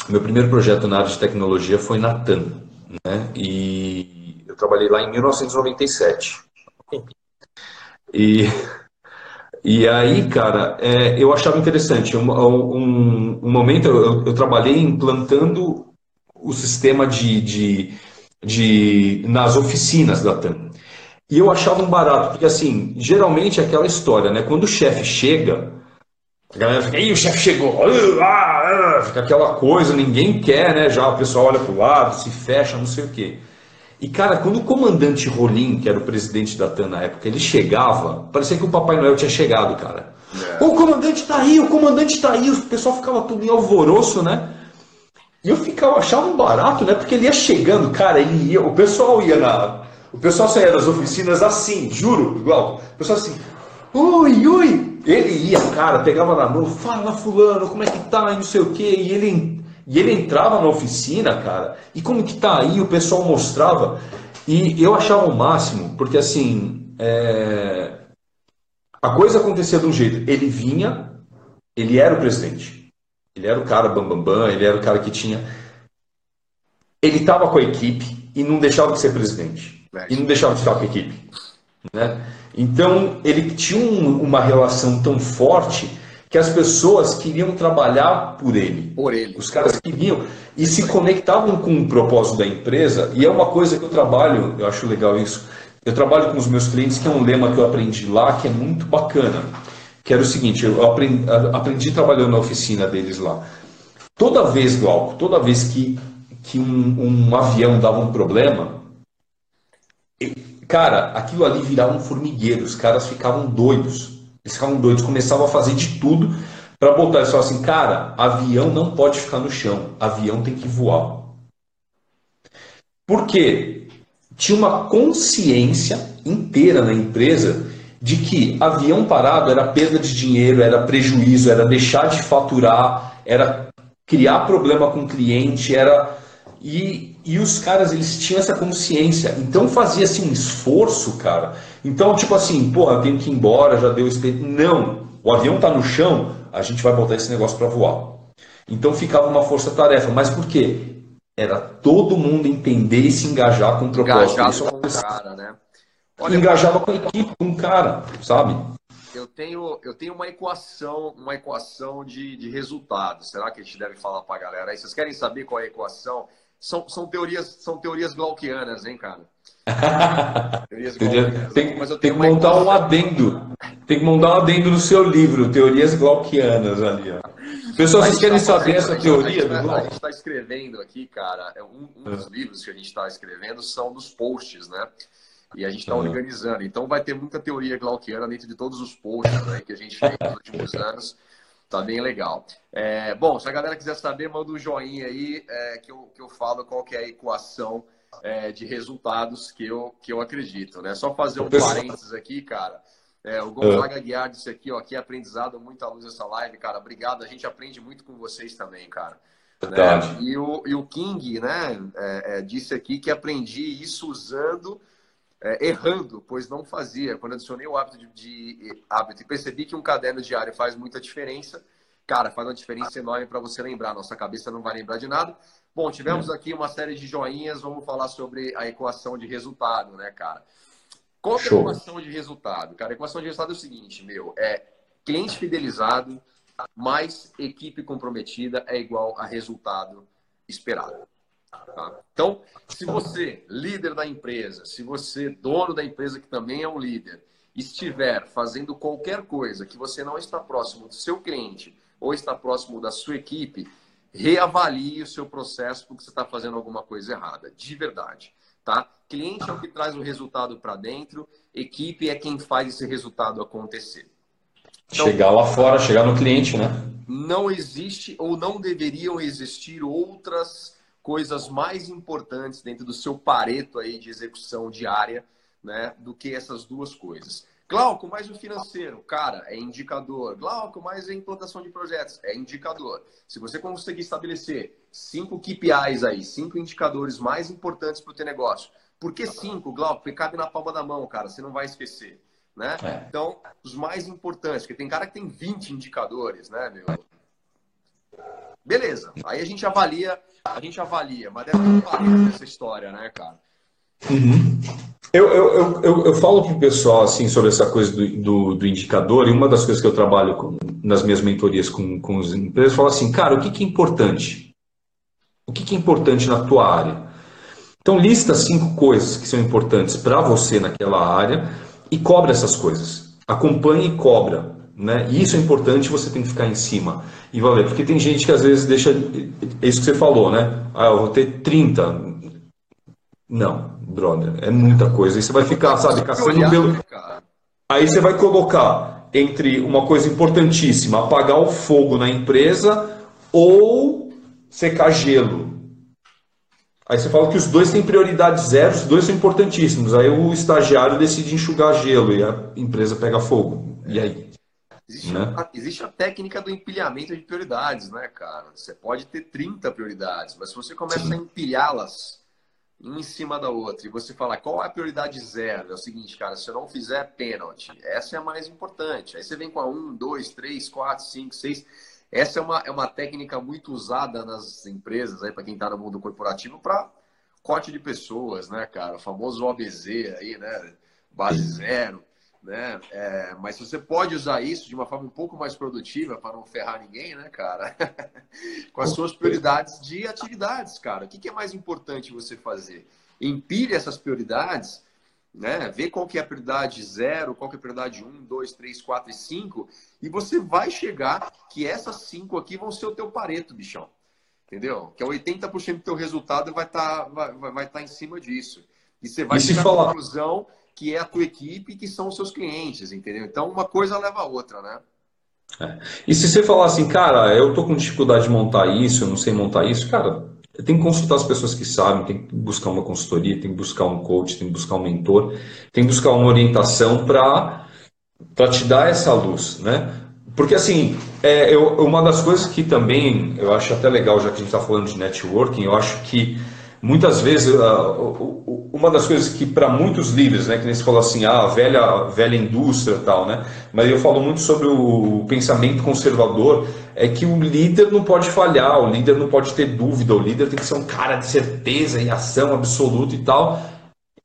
A: meu primeiro projeto na área de tecnologia foi na TAM, né? E trabalhei lá em 1997. E, e aí, cara, é, eu achava interessante. Um, um, um momento eu, eu, trabalhei implantando o sistema de, de, de nas oficinas da TAM. E eu achava um barato, porque assim, geralmente é aquela história, né? Quando o chefe chega, a galera fica, Ih, o chefe chegou, ah, ah, fica aquela coisa, ninguém quer, né? Já o pessoal olha para o lado, se fecha, não sei o quê. E, cara, quando o comandante Rolim, que era o presidente da TAN na época, ele chegava, parecia que o Papai Noel tinha chegado, cara. É. O comandante tá aí, o comandante tá aí. O pessoal ficava tudo em alvoroço, né? E eu ficava, achava um barato, né? Porque ele ia chegando, cara, ele ia, o pessoal ia na. O pessoal saía das oficinas assim, juro, igual. O pessoal assim, ui, ui. Ele ia, cara, pegava na mão, fala fulano, como é que tá, e não sei o quê. E ele e ele entrava na oficina, cara, e como que tá aí, o pessoal mostrava. E eu achava o máximo, porque assim, é... a coisa acontecia de um jeito. Ele vinha, ele era o presidente. Ele era o cara bambambam, bam, bam, ele era o cara que tinha. ele estava com a equipe e não deixava de ser presidente. E não deixava de ficar com a equipe. Né? Então, ele tinha um, uma relação tão forte que as pessoas queriam trabalhar por ele.
B: Por ele.
A: Os caras queriam e se conectavam com o propósito da empresa. E é uma coisa que eu trabalho, eu acho legal isso. Eu trabalho com os meus clientes, que é um lema que eu aprendi lá, que é muito bacana. Que era o seguinte, eu aprendi, aprendi trabalhando na oficina deles lá. Toda vez, Glauco, toda vez que, que um, um avião dava um problema, cara, aquilo ali virava um formigueiro, os caras ficavam doidos eles ficavam doidos, começavam a fazer de tudo para botar. Eles falavam assim, cara, avião não pode ficar no chão, avião tem que voar. Por quê? Tinha uma consciência inteira na empresa de que avião parado era perda de dinheiro, era prejuízo, era deixar de faturar, era criar problema com o cliente, era e, e os caras, eles tinham essa consciência. Então fazia-se um esforço, cara. Então, tipo assim, porra, eu tenho que ir embora, já deu experiência. Não, o avião tá no chão, a gente vai botar esse negócio para voar. Então ficava uma força-tarefa. Mas por quê? Era todo mundo entender e se engajar com o propósito.
B: Engajado com o cara, né?
A: Olha, Engajava com a equipe, com o cara, sabe?
B: Eu tenho, eu tenho uma equação, uma equação de, de resultados. Será que a gente deve falar para a galera aí? Vocês querem saber qual é a equação? São, são, teorias, são teorias glauquianas, hein, cara?
A: teorias glauquianas. Tem, mas eu tenho tem que montar um adendo. Tem que montar um adendo no seu livro, Teorias Glauquianas ali. Ó. Pessoal, vocês querem tá saber essa teoria
B: do Glauco? A gente está escrevendo aqui, cara, é um, um dos livros que a gente está escrevendo são dos posts, né? E a gente está uhum. organizando. Então vai ter muita teoria glauquiana dentro de todos os posts né, que a gente fez nos últimos anos. Tá bem legal. É, bom, se a galera quiser saber, manda um joinha aí é, que, eu, que eu falo qual que é a equação é, de resultados que eu, que eu acredito. Né? Só fazer um parênteses aqui, cara. É, o Gonzaga Guiar disse aqui, ó, que aprendizado, muita luz essa live, cara. Obrigado, a gente aprende muito com vocês também, cara. Né? E, o, e o King, né, é, é, disse aqui que aprendi isso usando é, errando, pois não fazia. Quando adicionei o hábito de, de, hábito e percebi que um caderno diário faz muita diferença, cara, faz uma diferença enorme para você lembrar. Nossa cabeça não vai lembrar de nada. Bom, tivemos aqui uma série de joinhas, vamos falar sobre a equação de resultado, né, cara? Qual é a equação de resultado? Cara, a equação de resultado é o seguinte, meu, é cliente fidelizado mais equipe comprometida é igual a resultado esperado. Tá? Então, se você, líder da empresa, se você, dono da empresa que também é um líder, estiver fazendo qualquer coisa que você não está próximo do seu cliente ou está próximo da sua equipe, reavalie o seu processo porque você está fazendo alguma coisa errada, de verdade. Tá? Cliente é o que traz o resultado para dentro, equipe é quem faz esse resultado acontecer.
A: Então, chegar lá fora, chegar no cliente, né?
B: Não existe ou não deveriam existir outras coisas mais importantes dentro do seu pareto aí de execução diária, né, do que essas duas coisas. Glauco, mais o financeiro, cara, é indicador. Glauco, mais a implantação de projetos, é indicador. Se você conseguir estabelecer cinco KPIs aí, cinco indicadores mais importantes para o teu negócio. Por que cinco, Glauco? Porque cabe na palma da mão, cara, você não vai esquecer. Né? É. Então, os mais importantes, porque tem cara que tem 20 indicadores, né, meu? Beleza. Aí a gente avalia, a gente avalia, mas deve ter um essa história, né, cara?
A: Uhum. Eu, eu, eu, eu, falo para o pessoal assim, sobre essa coisa do, do, do, indicador, e uma das coisas que eu trabalho com, nas minhas mentorias com, com as empresas, eu falo assim, cara, o que, que é importante? O que, que é importante na tua área? Então, lista cinco coisas que são importantes para você naquela área e cobra essas coisas. Acompanhe e cobra. Né? E isso é importante, você tem que ficar em cima e valer. Porque tem gente que às vezes deixa. É isso que você falou, né? Ah, eu vou ter 30. Não, brother, é muita coisa. Aí você vai ficar, sabe, caçando pelo. Aí você vai colocar entre uma coisa importantíssima, apagar o fogo na empresa ou secar gelo. Aí você fala que os dois têm prioridade zero, os dois são importantíssimos. Aí o estagiário decide enxugar gelo e a empresa pega fogo. E aí?
B: Existe, né? a, existe a técnica do empilhamento de prioridades, né, cara? Você pode ter 30 prioridades, mas se você começa Sim. a empilhá-las em cima da outra e você fala qual é a prioridade zero, é o seguinte, cara, se eu não fizer pênalti, essa é a mais importante. Aí você vem com a 1, 2, 3, 4, 5, 6. Essa é uma, é uma técnica muito usada nas empresas, para quem está no mundo corporativo, para corte de pessoas, né, cara? O famoso OBZ aí, né? Base zero, né? É, mas você pode usar isso de uma forma um pouco mais produtiva para não ferrar ninguém, né, cara? Com as suas prioridades de atividades, cara. O que, que é mais importante você fazer? Empilhe essas prioridades né? Ver qual que é a prioridade zero, qual que é a prioridade 1, 2, 3, 4 e 5, e você vai chegar que essas cinco aqui vão ser o teu pareto, bichão. Entendeu? Que é 80% do teu resultado vai estar tá, vai, vai tá em cima disso. E você vai e chegar falar... à conclusão que é a tua equipe que são os seus clientes, entendeu? Então, uma coisa leva a outra, né?
A: É. E se você falar assim, cara, eu tô com dificuldade de montar isso, eu não sei montar isso, cara, tem que consultar as pessoas que sabem, tem que buscar uma consultoria, tem que buscar um coach, tem que buscar um mentor, tem que buscar uma orientação para te dar essa luz, né? Porque assim, é, eu, uma das coisas que também eu acho até legal, já que a gente está falando de networking, eu acho que muitas vezes uh, uma das coisas que para muitos líderes, né, que nem se falou assim, ah, velha velha indústria tal, né? Mas eu falo muito sobre o pensamento conservador, é que o líder não pode falhar, o líder não pode ter dúvida, o líder tem que ser um cara de certeza e ação absoluta e tal.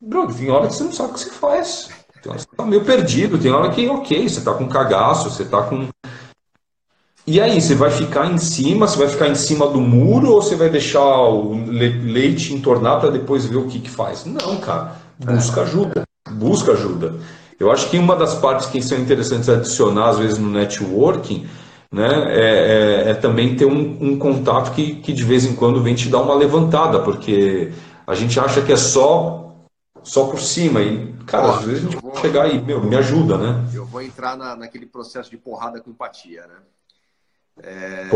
A: Bro, tem hora que você não sabe o que você faz. Que você tá meio perdido, tem hora que, ok, você tá com cagaço, você tá com e aí, você vai ficar em cima, você vai ficar em cima do muro ou você vai deixar o leite entornar para depois ver o que, que faz? Não, cara. Busca ajuda. Busca ajuda. Eu acho que uma das partes que são interessantes adicionar, às vezes, no networking, né, é, é, é também ter um, um, contato que, que de vez em quando vem te dar uma levantada, porque a gente acha que é só, só por cima. E, cara, Pô, às vezes a gente vou, chegar aí, meu, me ajuda, né?
B: Eu vou entrar na, naquele processo de porrada com empatia, né? É,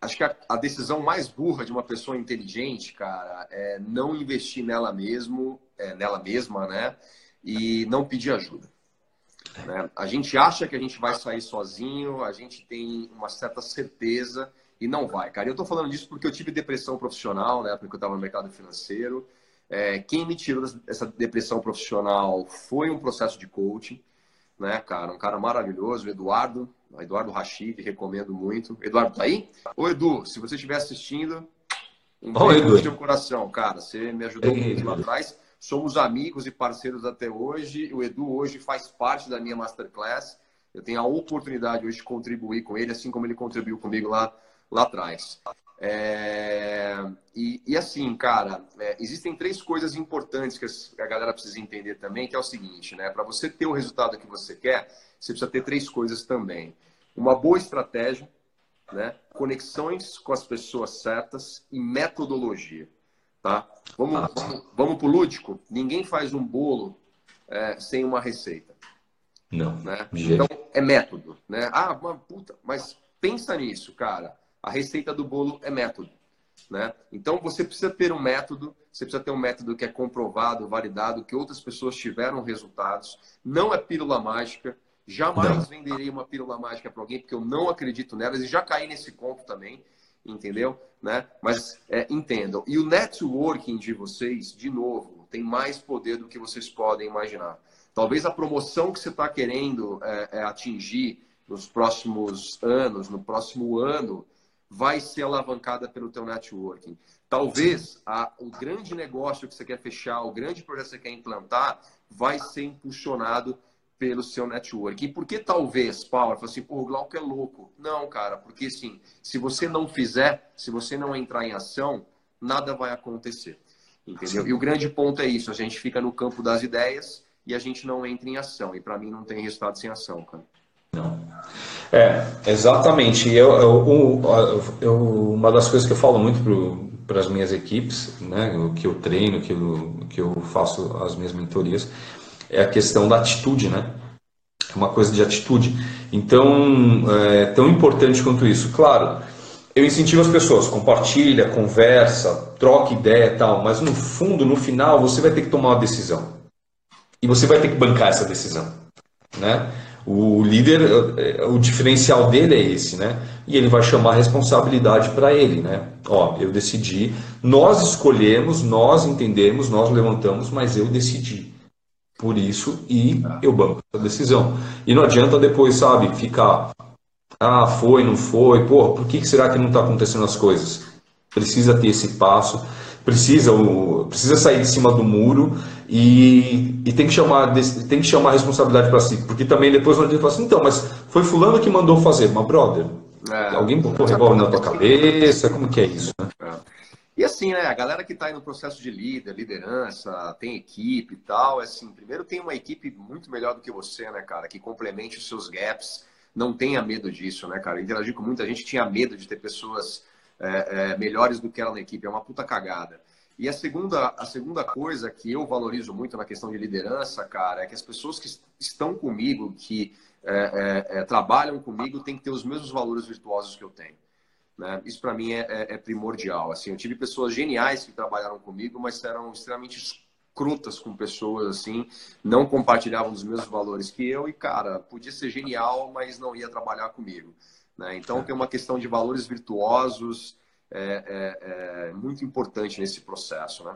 B: acho que a, a, decisão mais burra de uma pessoa inteligente, cara, é não investir nela mesmo, é, nela mesma, né? E não pedir ajuda. Né? A gente acha que a gente vai sair sozinho, a gente tem uma certa certeza e não vai, cara. Eu tô falando disso porque eu tive depressão profissional, né? Porque eu estava no mercado financeiro. É, quem me tirou dessa depressão profissional foi um processo de coaching, né, cara? Um cara maravilhoso, o Eduardo, Eduardo Rachid, recomendo muito. Eduardo, tá aí? Ô, Edu, se você estiver assistindo, um beijo no seu coração, cara. Você me ajudou Ei, muito lá atrás. Somos amigos e parceiros até hoje. O Edu hoje faz parte da minha Masterclass. Eu tenho a oportunidade hoje de contribuir com ele, assim como ele contribuiu comigo lá, lá atrás. É... E, e, assim, cara, é, existem três coisas importantes que a galera precisa entender também, que é o seguinte, né? Para você ter o resultado que você quer, você precisa ter três coisas também. Uma boa estratégia, né? conexões com as pessoas certas e metodologia. Tá? Vamos, ah, vamos, vamos para o lúdico? Ninguém faz um bolo é, sem uma receita.
A: Não.
B: Né? Então, é método. Né? Ah, uma puta, mas pensa nisso, cara. A receita do bolo é método. Né? Então, você precisa ter um método, você precisa ter um método que é comprovado, validado, que outras pessoas tiveram resultados. Não é pílula mágica. Jamais venderei uma pílula mágica para alguém, porque eu não acredito nelas e já caí nesse conto também, entendeu? Né? Mas é, entendam. E o networking de vocês, de novo, tem mais poder do que vocês podem imaginar. Talvez a promoção que você está querendo é, é, atingir nos próximos anos, no próximo ano, vai ser alavancada pelo teu networking. Talvez a, o grande negócio que você quer fechar, o grande projeto que você quer implantar, vai ser impulsionado pelo seu network. E por que talvez, Paulo, fala assim, pô, o Glauco é louco? Não, cara, porque assim, se você não fizer, se você não entrar em ação, nada vai acontecer. Entendeu? E o grande ponto é isso, a gente fica no campo das ideias e a gente não entra em ação. E para mim não tem resultado sem ação, cara.
A: Não. É, exatamente. Eu, eu, eu, uma das coisas que eu falo muito para as minhas equipes, né, que eu treino, que eu, que eu faço as minhas mentorias, é a questão da atitude, né? É uma coisa de atitude. Então, é tão importante quanto isso. Claro, eu incentivo as pessoas, compartilha, conversa, troca ideia e tal, mas no fundo, no final, você vai ter que tomar uma decisão. E você vai ter que bancar essa decisão, né? O líder, o diferencial dele é esse, né? E ele vai chamar a responsabilidade para ele, né? Ó, eu decidi, nós escolhemos, nós entendemos, nós levantamos, mas eu decidi por isso e eu banco essa decisão. E não adianta depois, sabe, ficar Ah, foi, não foi, pô, por que será que não está acontecendo as coisas? Precisa ter esse passo, precisa, precisa sair de cima do muro e, e tem, que chamar, tem que chamar a responsabilidade para si, porque também depois não adianta falar assim, então, mas foi fulano que mandou fazer, mas brother, é, alguém botou revólver na tua cabeça, como que é isso, né?
B: É. E assim, né, a galera que está aí no processo de líder, liderança, tem equipe e tal, é assim, primeiro tem uma equipe muito melhor do que você, né, cara, que complemente os seus gaps, não tenha medo disso, né, cara. Interagir com muita gente tinha medo de ter pessoas é, é, melhores do que ela na equipe, é uma puta cagada. E a segunda, a segunda coisa que eu valorizo muito na questão de liderança, cara, é que as pessoas que estão comigo, que é, é, é trabalham comigo, têm que ter os mesmos valores virtuosos que eu tenho. Né? Isso para mim é, é, primordial. Assim, eu tive pessoas geniais que trabalharam comigo, mas eram extremamente escrotas com pessoas assim, não compartilhavam os mesmos valores que eu e cara, podia ser genial, mas não ia trabalhar comigo. Né? Então tem uma questão de valores virtuosos é, é, é muito importante nesse processo, né?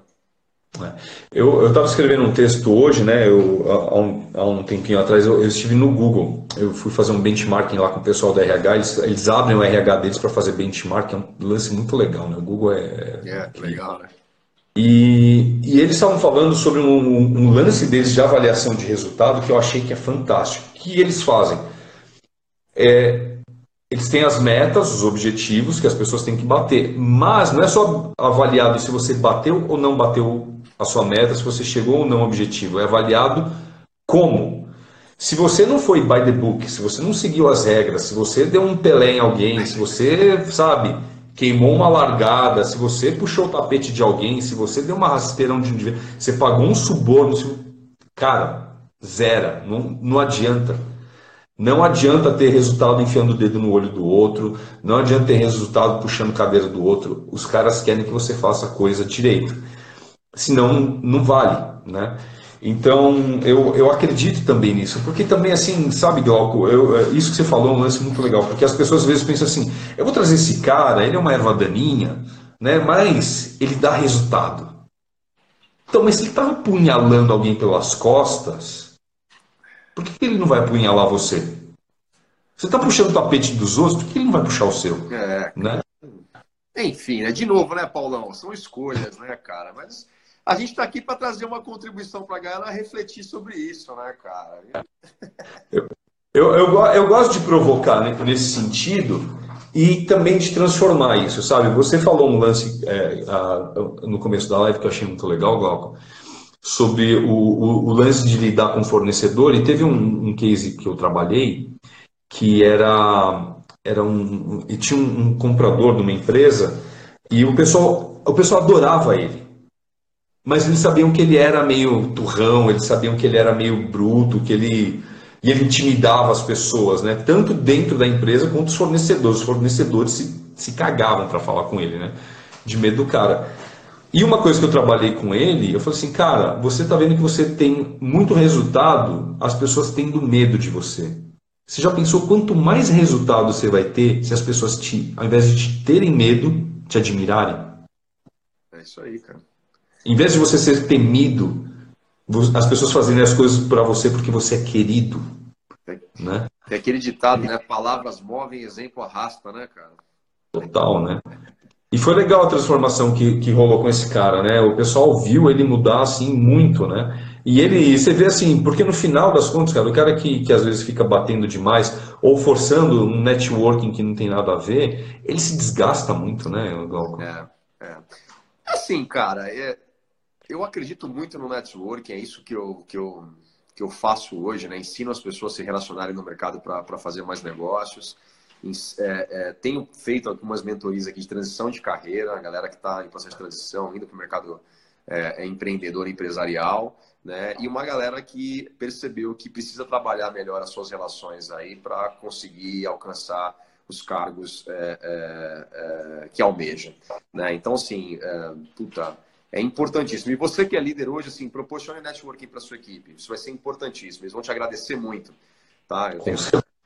A: É. Eu estava escrevendo um texto hoje, né? Eu, há, um, há um tempinho atrás, eu, eu, estive no Google. Eu fui fazer um benchmarking lá com o pessoal da RH. Eles, eles abrem o RH deles para fazer benchmarking. É um lance muito legal, né? O Google é.
B: É, legal, né?
A: E, e eles estavam falando sobre um, um, lance deles de avaliação de resultado que eu achei que é fantástico. O que eles fazem? É, eles têm as metas, os objetivos que as pessoas têm que bater, mas não é só avaliado se você bateu ou não bateu a sua meta, se você chegou ou não ao objetivo. É avaliado como. Se você não foi by the book, se você não seguiu as regras, se você deu um pelé em alguém, se você, sabe, queimou uma largada, se você puxou o tapete de alguém, se você deu uma rasteira onde devia, você pagou um suborno, cara, zero, não, não adianta. Não adianta ter resultado enfiando o dedo no olho do outro, não adianta ter resultado puxando cabeça do outro. Os caras querem que você faça a coisa direito senão não vale, né? Então, eu, eu acredito também nisso, porque também, assim, sabe, Glauco, eu, é, isso que você falou é um lance muito legal, porque as pessoas às vezes pensam assim, eu vou trazer esse cara, ele é uma erva daninha, né, mas ele dá resultado. Então, mas se ele está apunhalando alguém pelas costas, por que ele não vai apunhalar você? Você está puxando o tapete dos outros, por que ele não vai puxar o seu? É. Né?
B: Enfim, né? de novo, né, Paulão? São escolhas, né, cara? Mas a gente está aqui para trazer uma contribuição para a galera refletir sobre isso, né, cara?
A: Eu, eu, eu, eu gosto de provocar né, nesse sentido e também de transformar isso, sabe? Você falou um lance é, a, no começo da live que eu achei muito legal, Glauco, sobre o, o, o lance de lidar com fornecedor, e teve um, um case que eu trabalhei que era, era um. e tinha um, um comprador de uma empresa e o pessoal, o pessoal adorava ele mas eles sabiam que ele era meio turrão, eles sabiam que ele era meio bruto, que ele e ele intimidava as pessoas, né? Tanto dentro da empresa quanto os fornecedores. Os fornecedores se, se cagavam para falar com ele, né? De medo do cara. E uma coisa que eu trabalhei com ele, eu falei assim, cara, você está vendo que você tem muito resultado, as pessoas tendo medo de você. Você já pensou quanto mais resultado você vai ter se as pessoas te, ao invés de te terem medo, te admirarem?
B: É isso aí, cara.
A: Em vez de você ser temido, as pessoas fazerem as coisas para você porque você é querido.
B: É, né? é aquele ditado, né? Palavras movem, exemplo arrasta, né, cara?
A: Total, né? E foi legal a transformação que, que rolou com esse cara, né? O pessoal viu ele mudar assim muito, né? E ele, você vê assim, porque no final das contas, cara, o cara que, que às vezes fica batendo demais ou forçando um networking que não tem nada a ver, ele se desgasta muito, né, Glauco?
B: É, é. Assim, cara, é, eu acredito muito no networking, é isso que eu, que eu, que eu faço hoje, né? Ensino as pessoas a se relacionarem no mercado para fazer mais negócios. É, é, tenho feito algumas mentorias aqui de transição de carreira, a galera que está em processo de transição, indo para o mercado é, é, empreendedor empresarial, né? E uma galera que percebeu que precisa trabalhar melhor as suas relações aí para conseguir alcançar os cargos é, é, que almejam, né? Então, assim, puta, é importantíssimo. E você que é líder hoje, assim, proporcione networking para sua equipe. Isso vai ser importantíssimo. Eles vão te agradecer muito. Tá? Eu, tenho,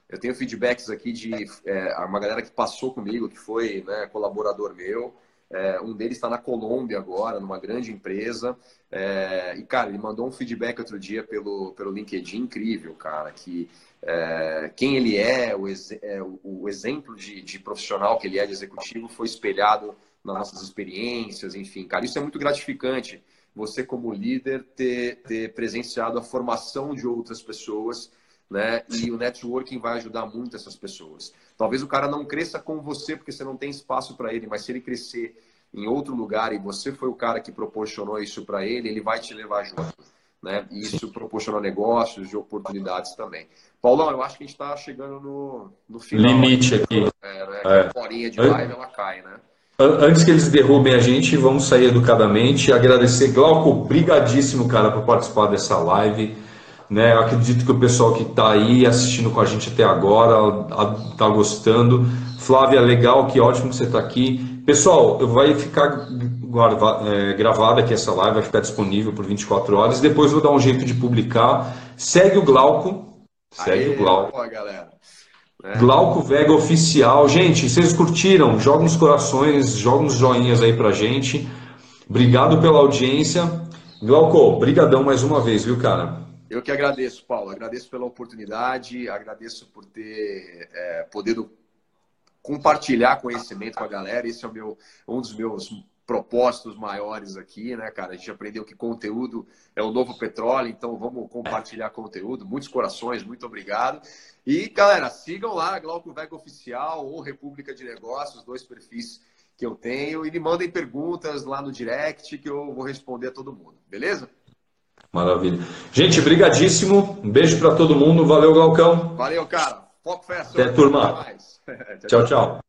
B: eu tenho feedbacks aqui de é, uma galera que passou comigo, que foi né, colaborador meu, É, um deles está na Colômbia agora, numa grande empresa. É, e, cara, ele mandou um feedback outro dia pelo, pelo LinkedIn incrível, cara, que é, quem ele é, o, é, o exemplo de, de, profissional que ele é de executivo foi espelhado nas nossas experiências, enfim, cara, isso é muito gratificante. Você, como líder, ter, ter presenciado a formação de outras pessoas, né? E o networking vai ajudar muito essas pessoas. Talvez o cara não cresça com você porque você não tem espaço para ele, mas se ele crescer em outro lugar e você foi o cara que proporcionou isso para ele, ele vai te levar junto. Né? E isso proporciona negócios e oportunidades também. Paulão, eu acho que a gente está chegando no, no final.
A: Limite aqui.
B: É, né? É. horinha de live, ela cai, né?
A: Antes que eles derrubem a gente, vamos sair educadamente. Agradecer, Glauco, brigadíssimo, cara, por participar dessa live. Né? Acredito que o pessoal que está aí assistindo com a gente até agora está gostando. Flávia, legal, que ótimo que você está aqui. Pessoal, vai ficar é, gravada aqui essa live, vai ficar disponível por 24 horas. Depois vou dar um jeito de publicar. Segue o Glauco. Segue Aê, o Glauco.
B: Ó, galera.
A: É. Glauco Vega Oficial. Gente, vocês curtiram? Joga nos corações, joga uns joinhas aí pra gente. Obrigado pela audiência. Glauco, brigadão mais uma vez, viu, cara?
B: Eu que agradeço, Paulo. Agradeço pela oportunidade, agradeço por ter é, podido compartilhar conhecimento com a galera. Esse é o meu, um dos meus propósitos maiores aqui, né, cara? A gente aprendeu que conteúdo é o novo petróleo, então vamos compartilhar conteúdo. Muitos corações, muito obrigado. E, galera, sigam lá, Glauco Vega Oficial ou República de Negócios, dois perfis que eu tenho, e me mandem perguntas lá no direct que eu vou responder a todo mundo, beleza?
A: Maravilha. Gente, brigadíssimo. Um beijo para todo mundo. Valeu, Galcão.
B: Valeu, cara. Foco Festa.
A: Até, turma. tchau, tchau. tchau.